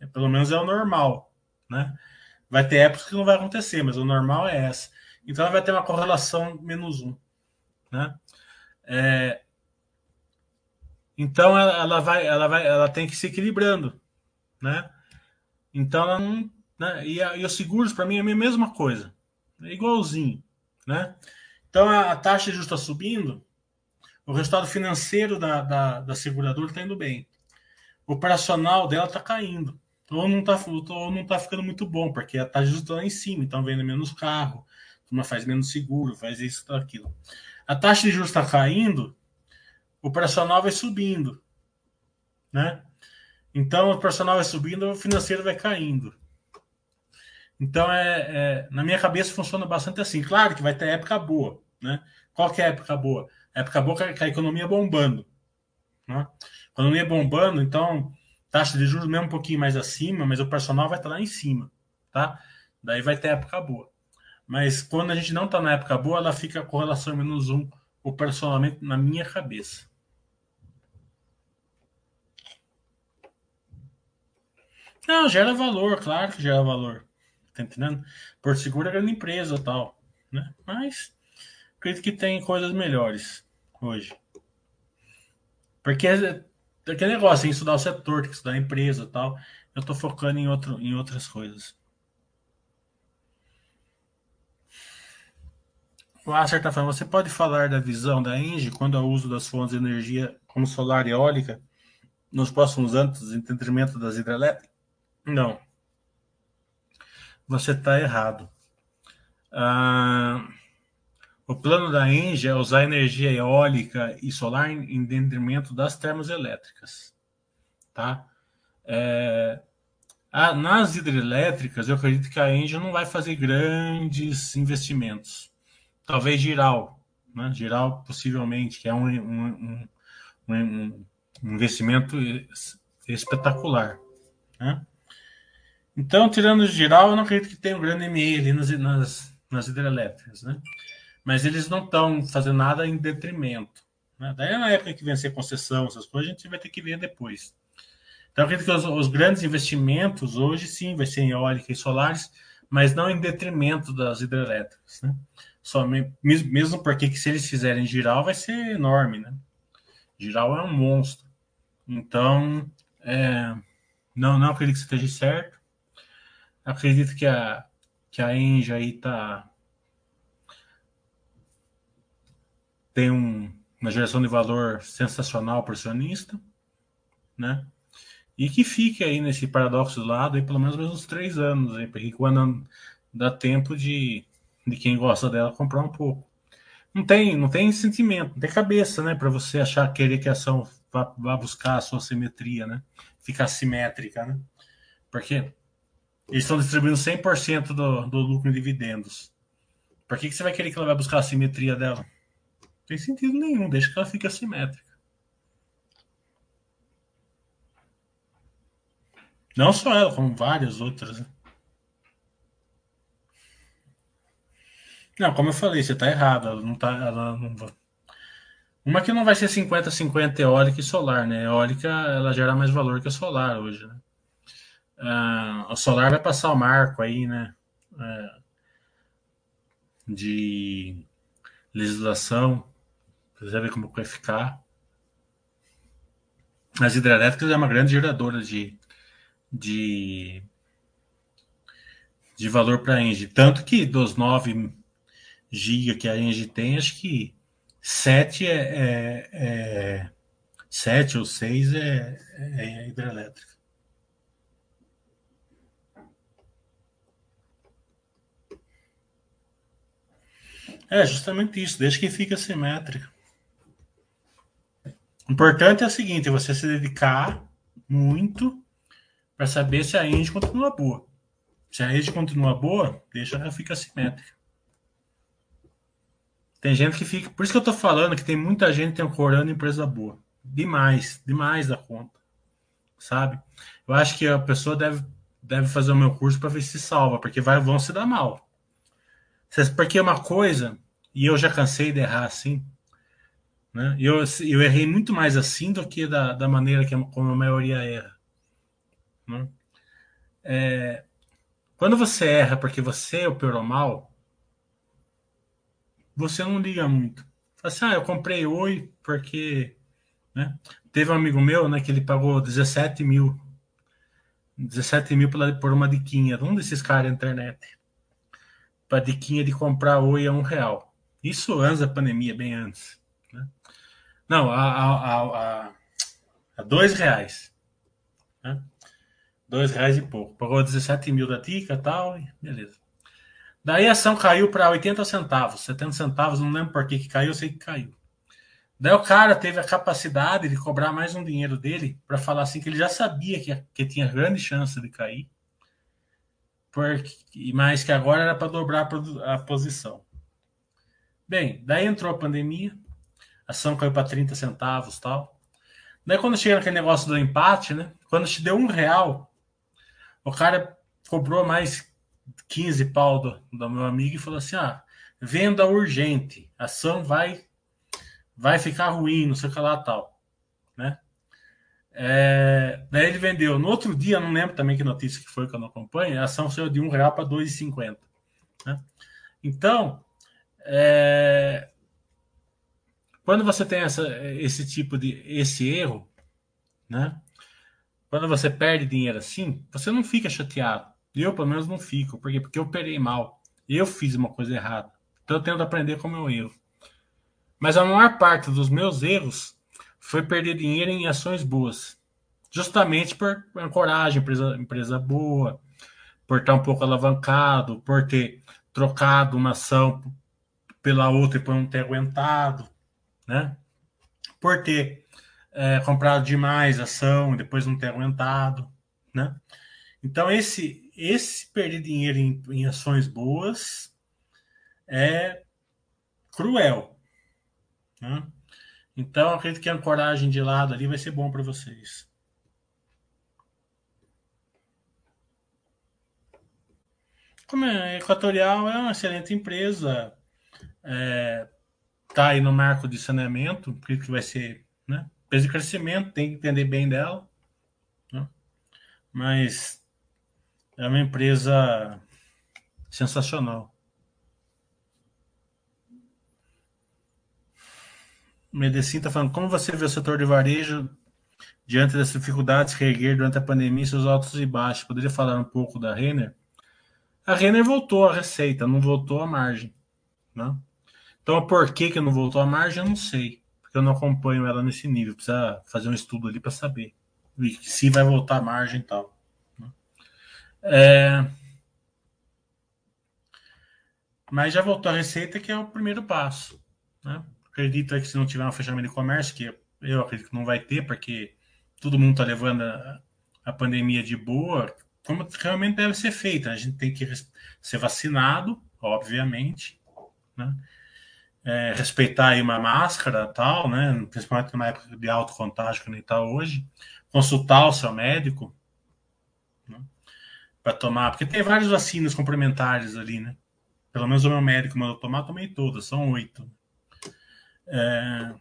É, pelo menos é o normal. Né? Vai ter épocas que não vai acontecer, mas o normal é essa. Então ela vai ter uma correlação menos um. Né? É, então ela, ela, vai, ela vai, ela tem que se equilibrando, né? Então ela não, né? E, a, e os seguros, para mim, é a mesma coisa. É igualzinho. Né? Então, a, a taxa de juros está subindo, o resultado financeiro da, da, da seguradora está indo bem. O operacional dela está caindo. ou não tá, ou não tá ficando muito bom, porque a taxa de juros está lá em cima, então vende menos carro, uma faz menos seguro, faz isso, aquilo. A taxa de juros está caindo, o personal vai subindo, né? Então o personal vai subindo, o financeiro vai caindo. Então é, é, na minha cabeça funciona bastante assim. Claro que vai ter época boa, né? Qual que é a época boa? A época boa é que a economia bombando, né? A economia bombando, então taxa de juros mesmo um pouquinho mais acima, mas o personal vai estar lá em cima, tá? Daí vai ter época boa. Mas quando a gente não está na época boa, ela fica com relação menos um, o personalmente na minha cabeça. Não, gera valor, claro que gera valor. Tá entendendo? Por seguro é grande empresa tal, né? Mas acredito que tem coisas melhores hoje. Porque aquele negócio, tem que estudar o setor, tem que estudar a empresa tal. Eu estou focando em, outro, em outras coisas. O Acer está falando, você pode falar da visão da Engie quando o uso das fontes de energia como solar e eólica nos próximos anos em detrimento das hidrelétricas? Não. Você está errado. Ah, o plano da Engie é usar energia eólica e solar em detrimento das termoelétricas. Tá? É, ah, nas hidrelétricas, eu acredito que a Engie não vai fazer grandes investimentos. Talvez Giral, né? Giral possivelmente, que é um, um, um, um investimento espetacular. Né? Então, tirando o Giral, eu não acredito que tenha um grande ME ali nas, nas, nas hidrelétricas. Né? mas eles não estão fazendo nada em detrimento. Né? Daí na época que vencer concessão, essas coisas, a gente vai ter que ver depois. Então, acredito que os, os, grandes investimentos hoje sim vai ser em eólica e solares, mas não em detrimento das hidrelétricas. Né? Só, mesmo porque que se eles fizerem giral vai ser enorme. Né? Giral é um monstro. Então, é, não, não acredito que esteja certo. Acredito que a, que a Enja aí está tem um, uma geração de valor sensacional para o acionista, né? E que fique aí nesse paradoxo do lado aí pelo menos mais uns três anos, aí, porque quando dá tempo de, de quem gosta dela comprar um pouco. Não tem, não tem sentimento, não tem cabeça, né, para você achar querer que a ação vá, vá buscar a sua simetria, né? Ficar simétrica, né? Porque eles estão distribuindo 100% do, do lucro em dividendos. Por que, que você vai querer que ela vai buscar a simetria dela? tem sentido nenhum, deixa que ela fique assimétrica. Não só ela, como várias outras. Né? Não, como eu falei, você está errado. Ela não tá, ela não Uma que não vai ser 50-50 eólica e solar, né? Eólica ela gera mais valor que a solar hoje, né? Ah, a solar vai passar o marco aí, né? É, de legislação Precisa ver como vai ficar. As hidrelétricas é uma grande geradora de, de, de valor para a Engie. Tanto que dos 9 GB que a Engie tem, acho que 7 é, é, é 7 ou 6 é, é hidrelétrica. É justamente isso, desde que fica simétrica importante é o seguinte: é você se dedicar muito para saber se a engine continua boa. Se a engine continua boa, deixa ela ficar simétrica. Tem gente que fica. Por isso que eu tô falando que tem muita gente tem ancorando empresa boa. Demais, demais da conta. Sabe? Eu acho que a pessoa deve, deve fazer o meu curso para ver se salva, porque vai, vão se dar mal. Porque é uma coisa, e eu já cansei de errar assim, né? Eu, eu errei muito mais assim do que da, da maneira que como a maioria erra. Né? É, quando você erra porque você operou mal, você não liga muito. Fala assim, ah, eu comprei Oi porque. Né? Teve um amigo meu né, que ele pagou 17 mil. 17 mil por uma diquinha. Um desses caras da internet. Para diquinha de comprar Oi a um real. Isso antes da pandemia, bem antes. Não, a, a, a, a dois reais. Né? Dois reais e pouco. Pagou 17 mil da Tica tal, e beleza. Daí a ação caiu para 80 centavos, 70 centavos, não lembro por que, que caiu, eu sei que caiu. Daí o cara teve a capacidade de cobrar mais um dinheiro dele para falar assim que ele já sabia que, que tinha grande chance de cair, porque, mas que agora era para dobrar a posição. Bem, daí entrou a pandemia, a ação caiu para 30 centavos tal. Daí quando chega naquele negócio do empate, né? Quando te deu um real, o cara cobrou mais 15 pau do, do meu amigo e falou assim: ah, venda urgente, a ação vai vai ficar ruim, não sei o que lá tal? É, daí ele vendeu. No outro dia, não lembro também que notícia que foi que eu não acompanho, a ação saiu de um real para 2,50. Né? Então, é, quando você tem essa, esse tipo de esse erro, né? Quando você perde dinheiro assim, você não fica chateado. Eu, pelo menos, não fico. Por quê? Porque eu operei mal. Eu fiz uma coisa errada. Então eu tento aprender com o meu erro. Mas a maior parte dos meus erros foi perder dinheiro em ações boas. Justamente por coragem, empresa, empresa boa, por estar um pouco alavancado, por ter trocado uma ação pela outra e por não ter aguentado, né? Por ter é, comprado demais ação e depois não ter aguentado, né? Então esse esse perder dinheiro em, em ações boas é cruel, né? Então acredito que a ancoragem de lado ali vai ser bom para vocês. Como é, Equatorial é uma excelente empresa, é, tá aí no marco de saneamento, acredito que vai ser, né? Peso de crescimento, tem que entender bem dela, né? mas é uma empresa sensacional. Medicina está falando, como você vê o setor de varejo diante das dificuldades que reerguer durante a pandemia, seus altos e baixos? Poderia falar um pouco da Renner? A Renner voltou a receita, não voltou a margem. Né? Então, por que, que não voltou a margem, eu não sei. Porque eu não acompanho ela nesse nível. Precisa fazer um estudo ali para saber se vai voltar a margem e tal. É... Mas já voltou a receita, que é o primeiro passo. Né? Acredito que se não tiver um fechamento de comércio, que eu acredito que não vai ter, porque todo mundo está levando a, a, pandemia de boa, como realmente deve ser feita. A gente tem que ser vacinado, obviamente, né? É, respeitar aí uma máscara tal, né? Principalmente numa época de alto contágio que nem está hoje. Consultar o seu médico, para tomar, porque tem várias vacinas complementares ali, né? Pelo menos o meu médico mandou tomar, tomei todas, são oito. É,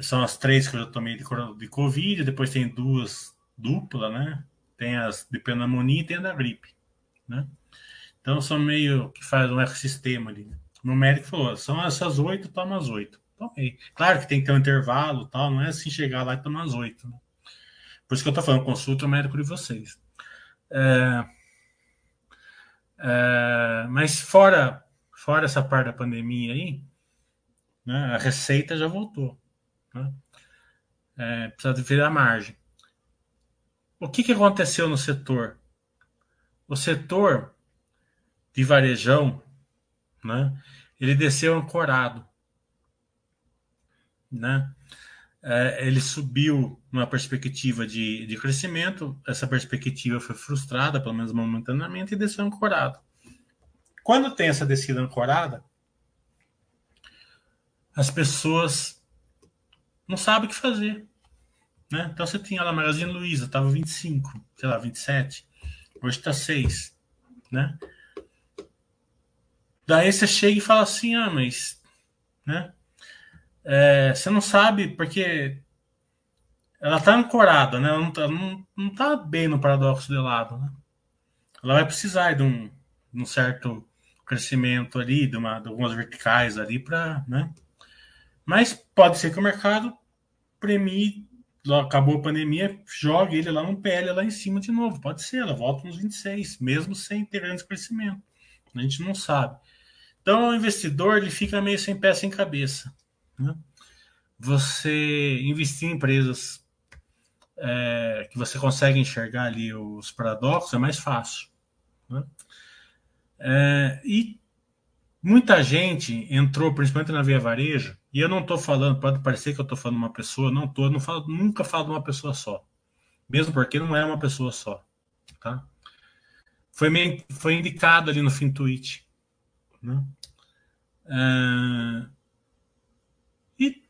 são as três que eu já tomei de, de Covid, depois tem duas dupla, né? Tem as de pneumonia e tem a da gripe, né? Então são meio que faz um ecossistema ali. O médico falou: são essas oito, toma as oito. Tomei. Claro que tem que ter um intervalo tal, não é assim chegar lá e tomar as oito. Né? Por isso que eu tô falando, consulta o médico de vocês. É, é, mas fora, fora essa parte da pandemia aí, né, a receita já voltou. Né? É, precisa ver a margem. O que, que aconteceu no setor? O setor de varejão, né, ele desceu ancorado. Né? é, ele subiu numa perspectiva de, de crescimento, essa perspectiva foi frustrada, pelo menos momentaneamente, e desceu ancorado. Quando tem essa descida ancorada, as pessoas não sabem o que fazer. Né? Então você tinha lá a Magazine Luiza, estava 25, sei lá, 27, hoje está 6. Né? Daí você chega e fala assim, ah, mas né? é, você não sabe, porque ela está ancorada, né? Ela não está não, não tá bem no paradoxo de lado, né? Ela vai precisar de um, de um certo crescimento ali, de, uma, de algumas verticais ali para, né? Mas pode ser que o mercado premie, acabou a pandemia, jogue ele lá no PL lá em cima de novo. Pode ser, ela volta nos 26, mesmo sem ter grande crescimento. A gente não sabe. Então o investidor ele fica meio sem pé sem cabeça. Né? Você investir em empresas é, que você consegue enxergar ali os paradoxos, é mais fácil. Né? É, e muita gente entrou, principalmente na Via Varejo, e eu não estou falando, pode parecer que eu estou falando uma pessoa, não estou, não falo, nunca falo de uma pessoa só. Mesmo porque não é uma pessoa só. Tá? Foi, meio, foi indicado ali no fim tweet. Né? É, e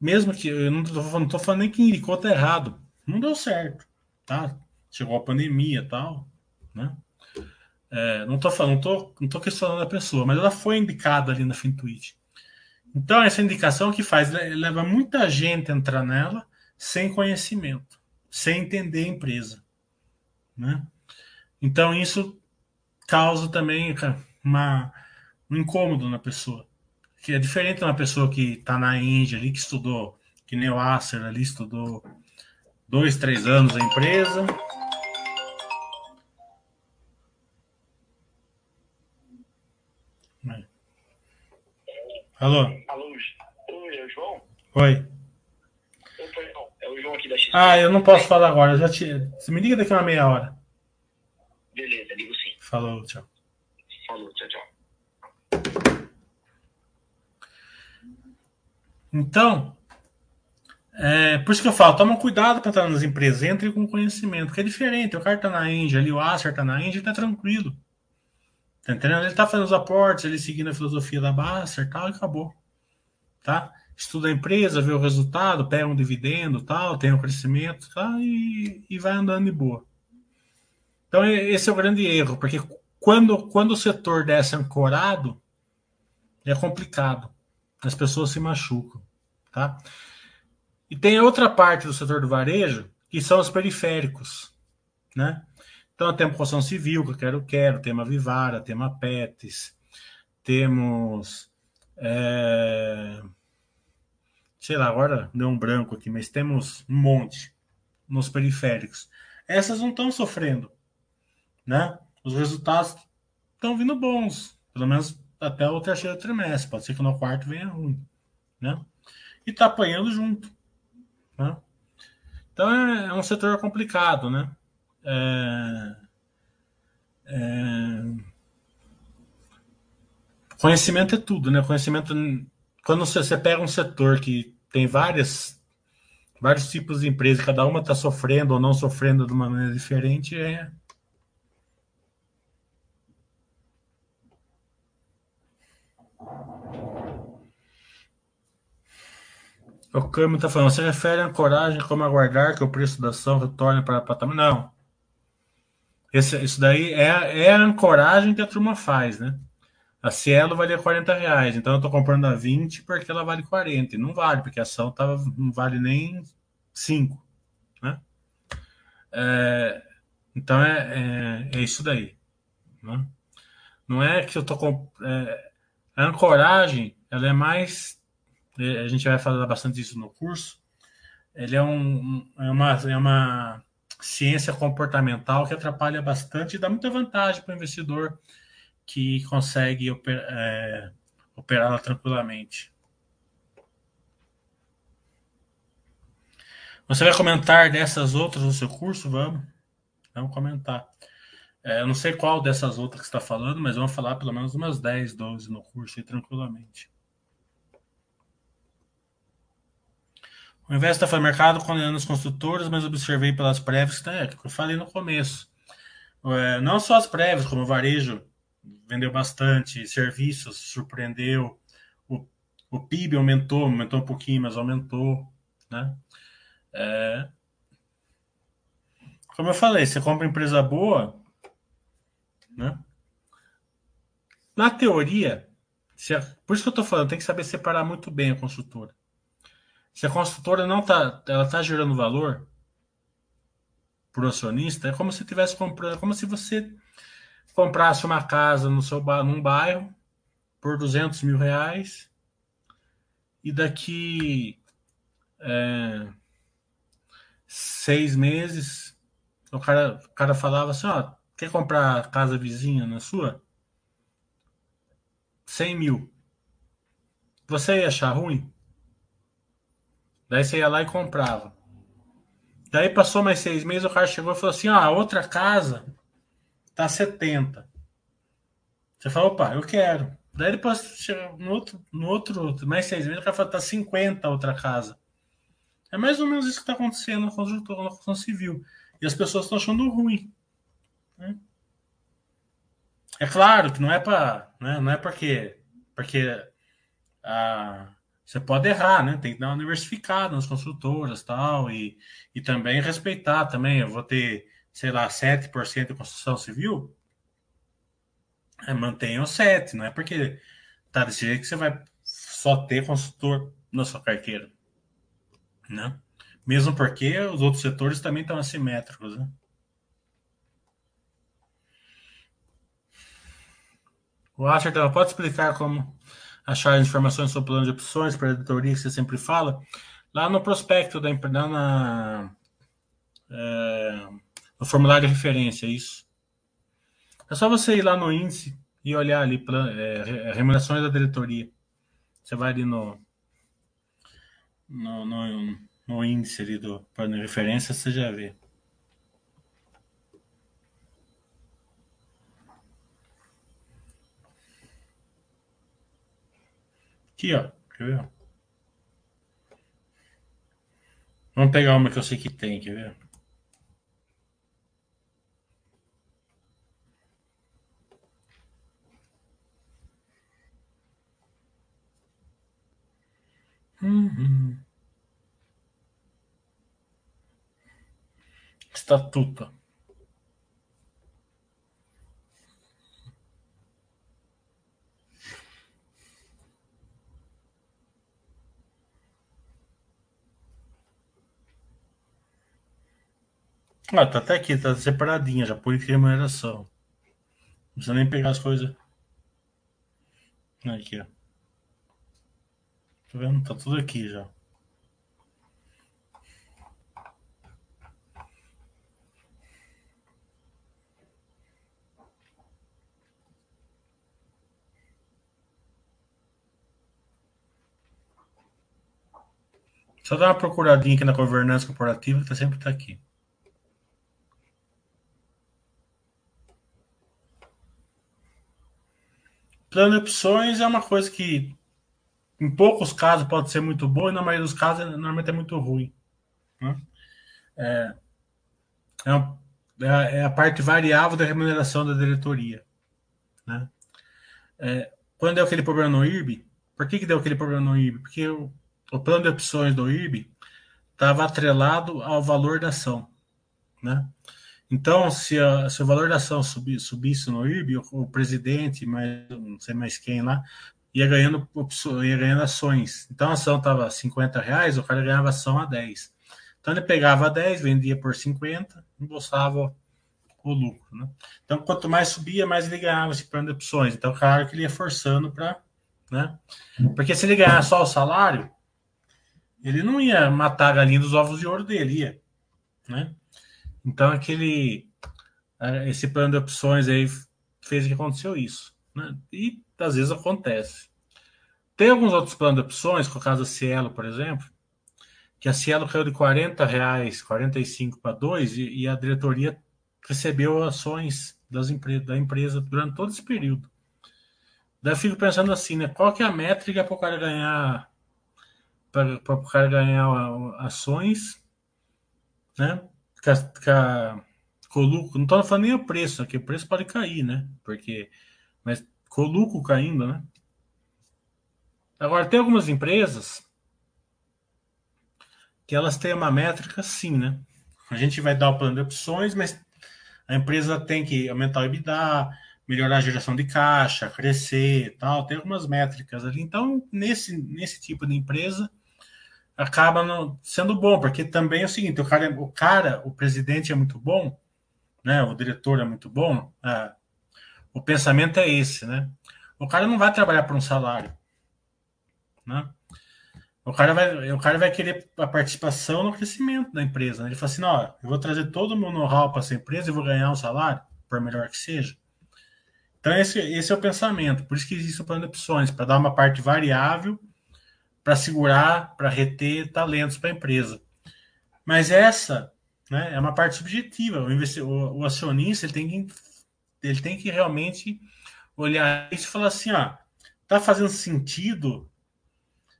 mesmo que eu não estou falando nem que indicou tá errado, não deu certo, tá? Chegou a pandemia tal, né? É, não estou falando, não tô, questionando a pessoa, mas ela foi indicada ali na FinTwitch. Então, essa indicação que faz, leva muita gente a entrar nela sem conhecimento, sem entender a empresa. Né? Então, isso causa também uma, um incômodo na pessoa. Que é diferente de uma pessoa que está na Índia ali, que estudou, que nem o Acer ali, estudou dois, três anos a empresa, Alô? Alô, Oi, é o João? Oi. Opa, é o João aqui da XP. Ah, eu não posso falar agora. Eu já te... Você me liga daqui a uma meia hora. Beleza, ligo sim. Falou, tchau. Falou, tchau, tchau. Então, é, por isso que eu falo, toma cuidado para entrar nas empresas, entre com conhecimento, porque é diferente. O cara tá na Índia, ali o Acer tá na Índia, tá tranquilo. Tá entendendo? Ele tá fazendo os aportes, ele seguindo a filosofia da Baster tal, e acabou. Tá? Estuda a empresa, vê o resultado, pega um dividendo tal, tem um crescimento tá? e, e vai andando de boa. Então, esse é o grande erro, porque quando, quando o setor desce ancorado, é complicado. As pessoas se machucam. Tá? E tem outra parte do setor do varejo, que são os periféricos. Né? Então, temos construção civil, que eu quero, quero, tema Vivara, tema PETES, temos. É, sei lá, agora deu um branco aqui, mas temos um monte nos periféricos. Essas não estão sofrendo, né? Os resultados estão vindo bons, pelo menos até o terceiro trimestre. Pode ser que no quarto venha ruim, né? E está apanhando junto, né? Então é, é um setor complicado, né? É, é, conhecimento é tudo, né? Conhecimento. Quando você, pega um setor que tem várias, vários tipos de empresas, cada uma está sofrendo ou não sofrendo de uma maneira diferente, é, O Câmbio está falando, você refere a ancoragem como aguardar que o preço da ação retorne para patamar? Não. Esse, isso daí é, é a ancoragem que a turma faz, né? A Cielo valia 40 reais, então eu estou comprando a 20 porque ela vale 40. E não vale, porque a ação tava, não vale nem 5. Né? É, então é, é, é, isso daí. Né? Não é que eu estou. É, a ancoragem ela é mais. É, a gente vai falar bastante disso no curso. Ele é, um, é, uma, é uma ciência comportamental que atrapalha bastante e dá muita vantagem para o investidor que consegue oper, é, operá-la tranquilamente. Você vai comentar dessas outras no seu curso? Vamos. Vamos comentar. É, eu não sei qual dessas outras que está falando, mas vamos falar pelo menos umas 10, 12 no curso aí, tranquilamente. O investimento foi mercado condenando os construtores, mas observei pelas prévias que é, eu falei no começo. É, não só as prévias, como o varejo vendeu bastante, serviços surpreendeu, o, o PIB aumentou, aumentou um pouquinho, mas aumentou, né? É, como eu falei, você compra empresa boa, né? Na teoria, por isso que eu estou falando, tem que saber separar muito bem a construtora. Se a construtora não está, ela está gerando valor para o acionista, é como se tivesse comprando, é como se você comprasse uma casa no seu num bairro por 200 mil reais e daqui é, seis meses o cara, o cara falava assim, ó, quer comprar casa vizinha na sua? 100 mil. Você ia achar ruim? Daí você ia lá e comprava. Daí passou mais seis meses, o cara chegou e falou assim: ah, a outra casa tá 70. Você falou, opa, eu quero. Daí depois, no outro, no outro, mais seis meses, o cara falou, tá 50 a outra casa. É mais ou menos isso que está acontecendo na construção, na construção civil. E as pessoas estão achando ruim. Né? É claro que não é para. Né, não é porque. Porque ah, você pode errar, né? Tem que dar uma diversificada nas construtoras tal, e, e também respeitar também. Eu vou ter, sei lá, 7% de construção civil. É, mantenha o 7, não é porque tá desse jeito que você vai só ter construtor na sua carteira né? Mesmo porque os outros setores também estão assimétricos, né? O Asher pode explicar como achar informações sobre o plano de opções para a editoria que você sempre fala? Lá no prospecto da empresa, na, é, no formulário de referência, isso. É só você ir lá no índice e olhar ali, é, remunerações da diretoria. Você vai ali no, no, no, no índice ali do plano de referência, você já vê. Aqui, ó. Quer ver? Vamos pegar uma que eu sei que tem, quer ver? Uhum. Estatuto. Ah, tá até aqui, tá separadinha já, de remuneração. Não precisa nem pegar as coisas. Aqui, ó. Tá vendo? Tá tudo aqui já. Só dá uma procuradinha aqui na governança corporativa que tá sempre tá aqui. Plano de opções é uma coisa que em poucos casos pode ser muito boa e na maioria dos casos normalmente é muito ruim. Né? É, é, é, a parte variável da remuneração da diretoria. Né? É, quando deu aquele problema no IRB, por que, que deu aquele problema no IRB? Porque o, o plano de opções do IRB estava atrelado ao valor da ação. Né? Então, se, a, se o valor da ação subisse, no IRB, o, o presidente, mais, não sei mais quem lá, ia ganhando, ia ganhando ações. Então a ação estava 50 reais, o cara ganhava ação a 10. Então ele pegava 10, vendia por 50, embolsava o lucro. Né? Então quanto mais subia, mais ele ganhava esse plano de opções. Então, claro que ele ia forçando para. Né? Porque se ele ganhar só o salário, ele não ia matar a galinha dos ovos de ouro dele, ia. Né? Então aquele. Esse plano de opções aí fez que aconteceu isso. Né? E às vezes acontece. Tem alguns outros planos de opções, com o caso da Cielo, por exemplo, que a Cielo caiu de 40 reais, 45 para 2 e, e a diretoria recebeu ações das empre da empresa durante todo esse período. Daí eu fico pensando assim, né? Qual que é a métrica para o cara ganhar para o cara ganhar ações, né? Com o lucro, não estou falando nem o preço, aqui o preço pode cair, né? Porque, mas com o lucro caindo, né? Agora, tem algumas empresas que elas têm uma métrica sim, né? A gente vai dar o plano de opções, mas a empresa tem que aumentar o EBITDA, melhorar a geração de caixa, crescer tal, tem algumas métricas ali. Então, nesse, nesse tipo de empresa, acaba no, sendo bom, porque também é o seguinte, o cara, o cara, o presidente é muito bom, né? O diretor é muito bom, a, o pensamento é esse, né? O cara não vai trabalhar por um salário, né? O cara vai, o cara vai querer a participação no crescimento da empresa. Né? Ele fala assim: ó, eu vou trazer todo o meu know-how para essa empresa e vou ganhar um salário, por melhor que seja. Então, esse, esse é o pensamento. Por isso que existe o plano de opções para dar uma parte variável, para segurar, para reter talentos para a empresa. Mas essa né? É uma parte subjetiva. O, o, o acionista ele tem que ele tem que realmente olhar isso e falar assim, ó, tá fazendo sentido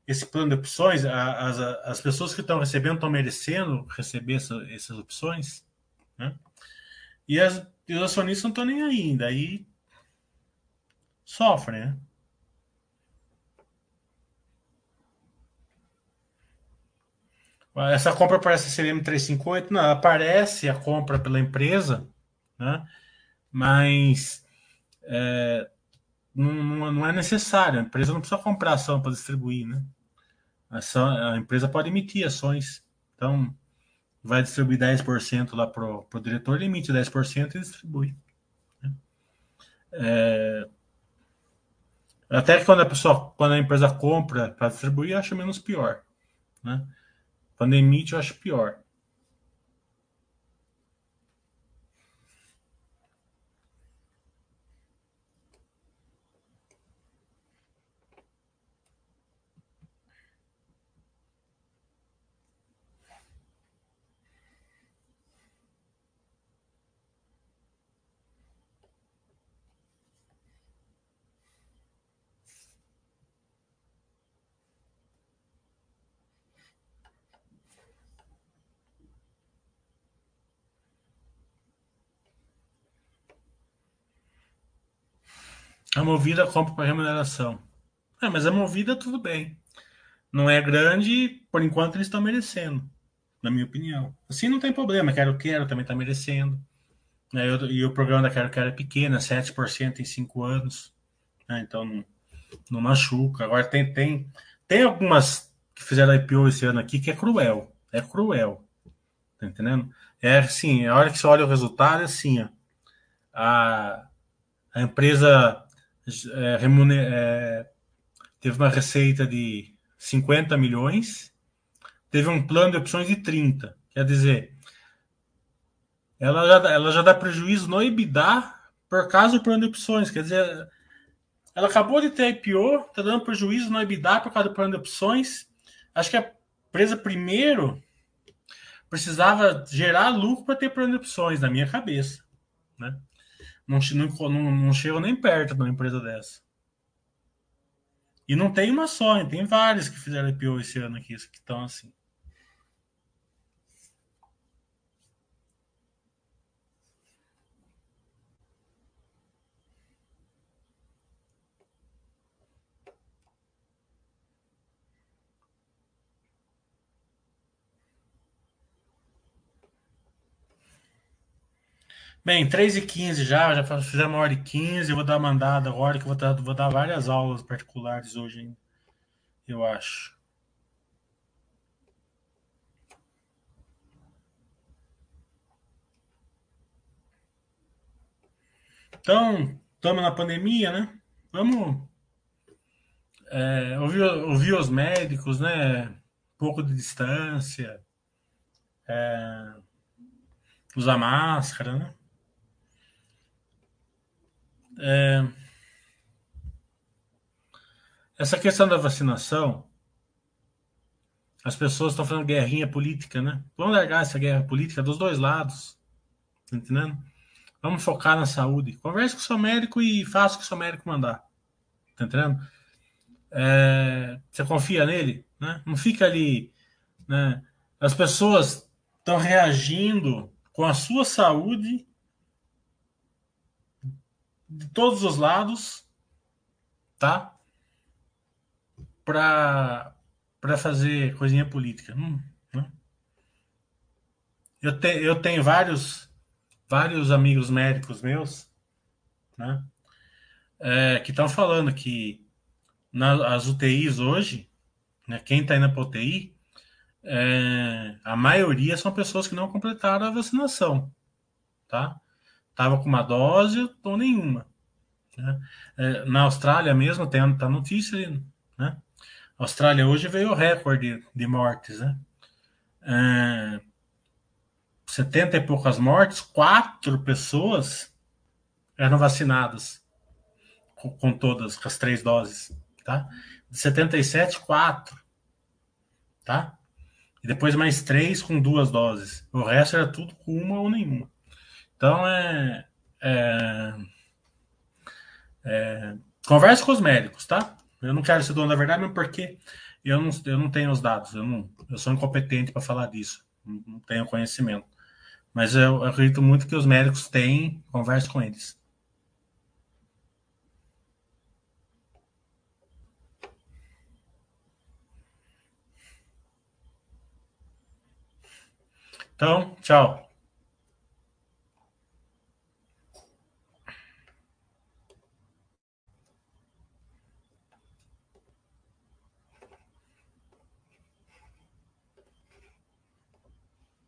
esse plano de opções? As, as pessoas que estão recebendo estão merecendo receber essa, essas opções, né? E, as, e os acionistas não estão nem aí, daí sofrem, né? Essa compra parece CVM 358, não, aparece a compra pela empresa, né? mas é, não, não, é necessário. A empresa não precisa comprar ação para distribuir. Né? A, a empresa pode emitir ações. Então, vai distribuir 10% lá para o diretor, ele emite 10% e distribui. Né? É, até que quando a pessoa, quando a empresa compra para distribuir, eu acho menos pior. Né? Quando emite, eu acho pior. A Movida compra para remuneração. É, mas a Movida tudo bem. Não é grande, por enquanto eles estão merecendo, na minha opinião. Assim não tem problema. Quero Quero também está merecendo. Né? E o programa da Quero Quero é pequeno, 7% em 5 anos. Né? Então não, não machuca. Agora tem, tem, tem algumas que fizeram IPO esse ano aqui que é cruel. É cruel. Tá entendendo? É assim, a hora que você olha o resultado, é assim, ó, a, a empresa é, é, teve uma receita de 50 milhões, teve um plano de opções de 30. Quer dizer, ela já, ela já dá prejuízo no EBITDA por causa do plano de opções. Quer dizer, ela acabou de ter IPO, está dando prejuízo no EBITDA por causa do plano de opções. Acho que a empresa primeiro precisava gerar lucro para ter plano de opções, na minha cabeça. Né? Não, não, não chego nem perto de uma empresa dessa. E não tem uma só, tem várias que fizeram IPO esse ano aqui, que estão assim. Bem, 3 e 15 já, já fizemos uma hora e 15, eu vou dar uma mandada agora, que eu vou dar, vou dar várias aulas particulares hoje eu acho. Então, estamos na pandemia, né? Vamos é, ouvir, ouvir os médicos, né? Pouco de distância, é, usar máscara, né? É... Essa questão da vacinação, as pessoas estão fazendo guerrinha política, né? Vamos largar essa guerra política dos dois lados, tá entendendo? Vamos focar na saúde. Converse com o seu médico e faça o que o seu médico mandar, tá entendendo? É... Você confia nele, né? Não fica ali, né? As pessoas estão reagindo com a sua saúde de todos os lados, tá? Para para fazer coisinha política. Hum, né? eu, te, eu tenho vários vários amigos médicos meus, né? É, que estão falando que nas UTIs hoje, né, quem está indo para UTI, é, a maioria são pessoas que não completaram a vacinação, tá? Tava com uma dose ou nenhuma. Né? É, na Austrália mesmo tem tá notícia, né? A Austrália hoje veio o recorde de mortes, né? É, 70 e poucas mortes, quatro pessoas eram vacinadas com, com todas, com as três doses, tá? De 77, quatro, tá? E depois mais três com duas doses. O resto era tudo com uma ou nenhuma. Então é. é, é converse com os médicos, tá? Eu não quero ser dono da verdade, mesmo porque eu não, eu não tenho os dados. Eu, não, eu sou incompetente para falar disso. Não, tenho conhecimento. Mas eu acredito muito que os médicos têm, converse com eles. Então, tchau.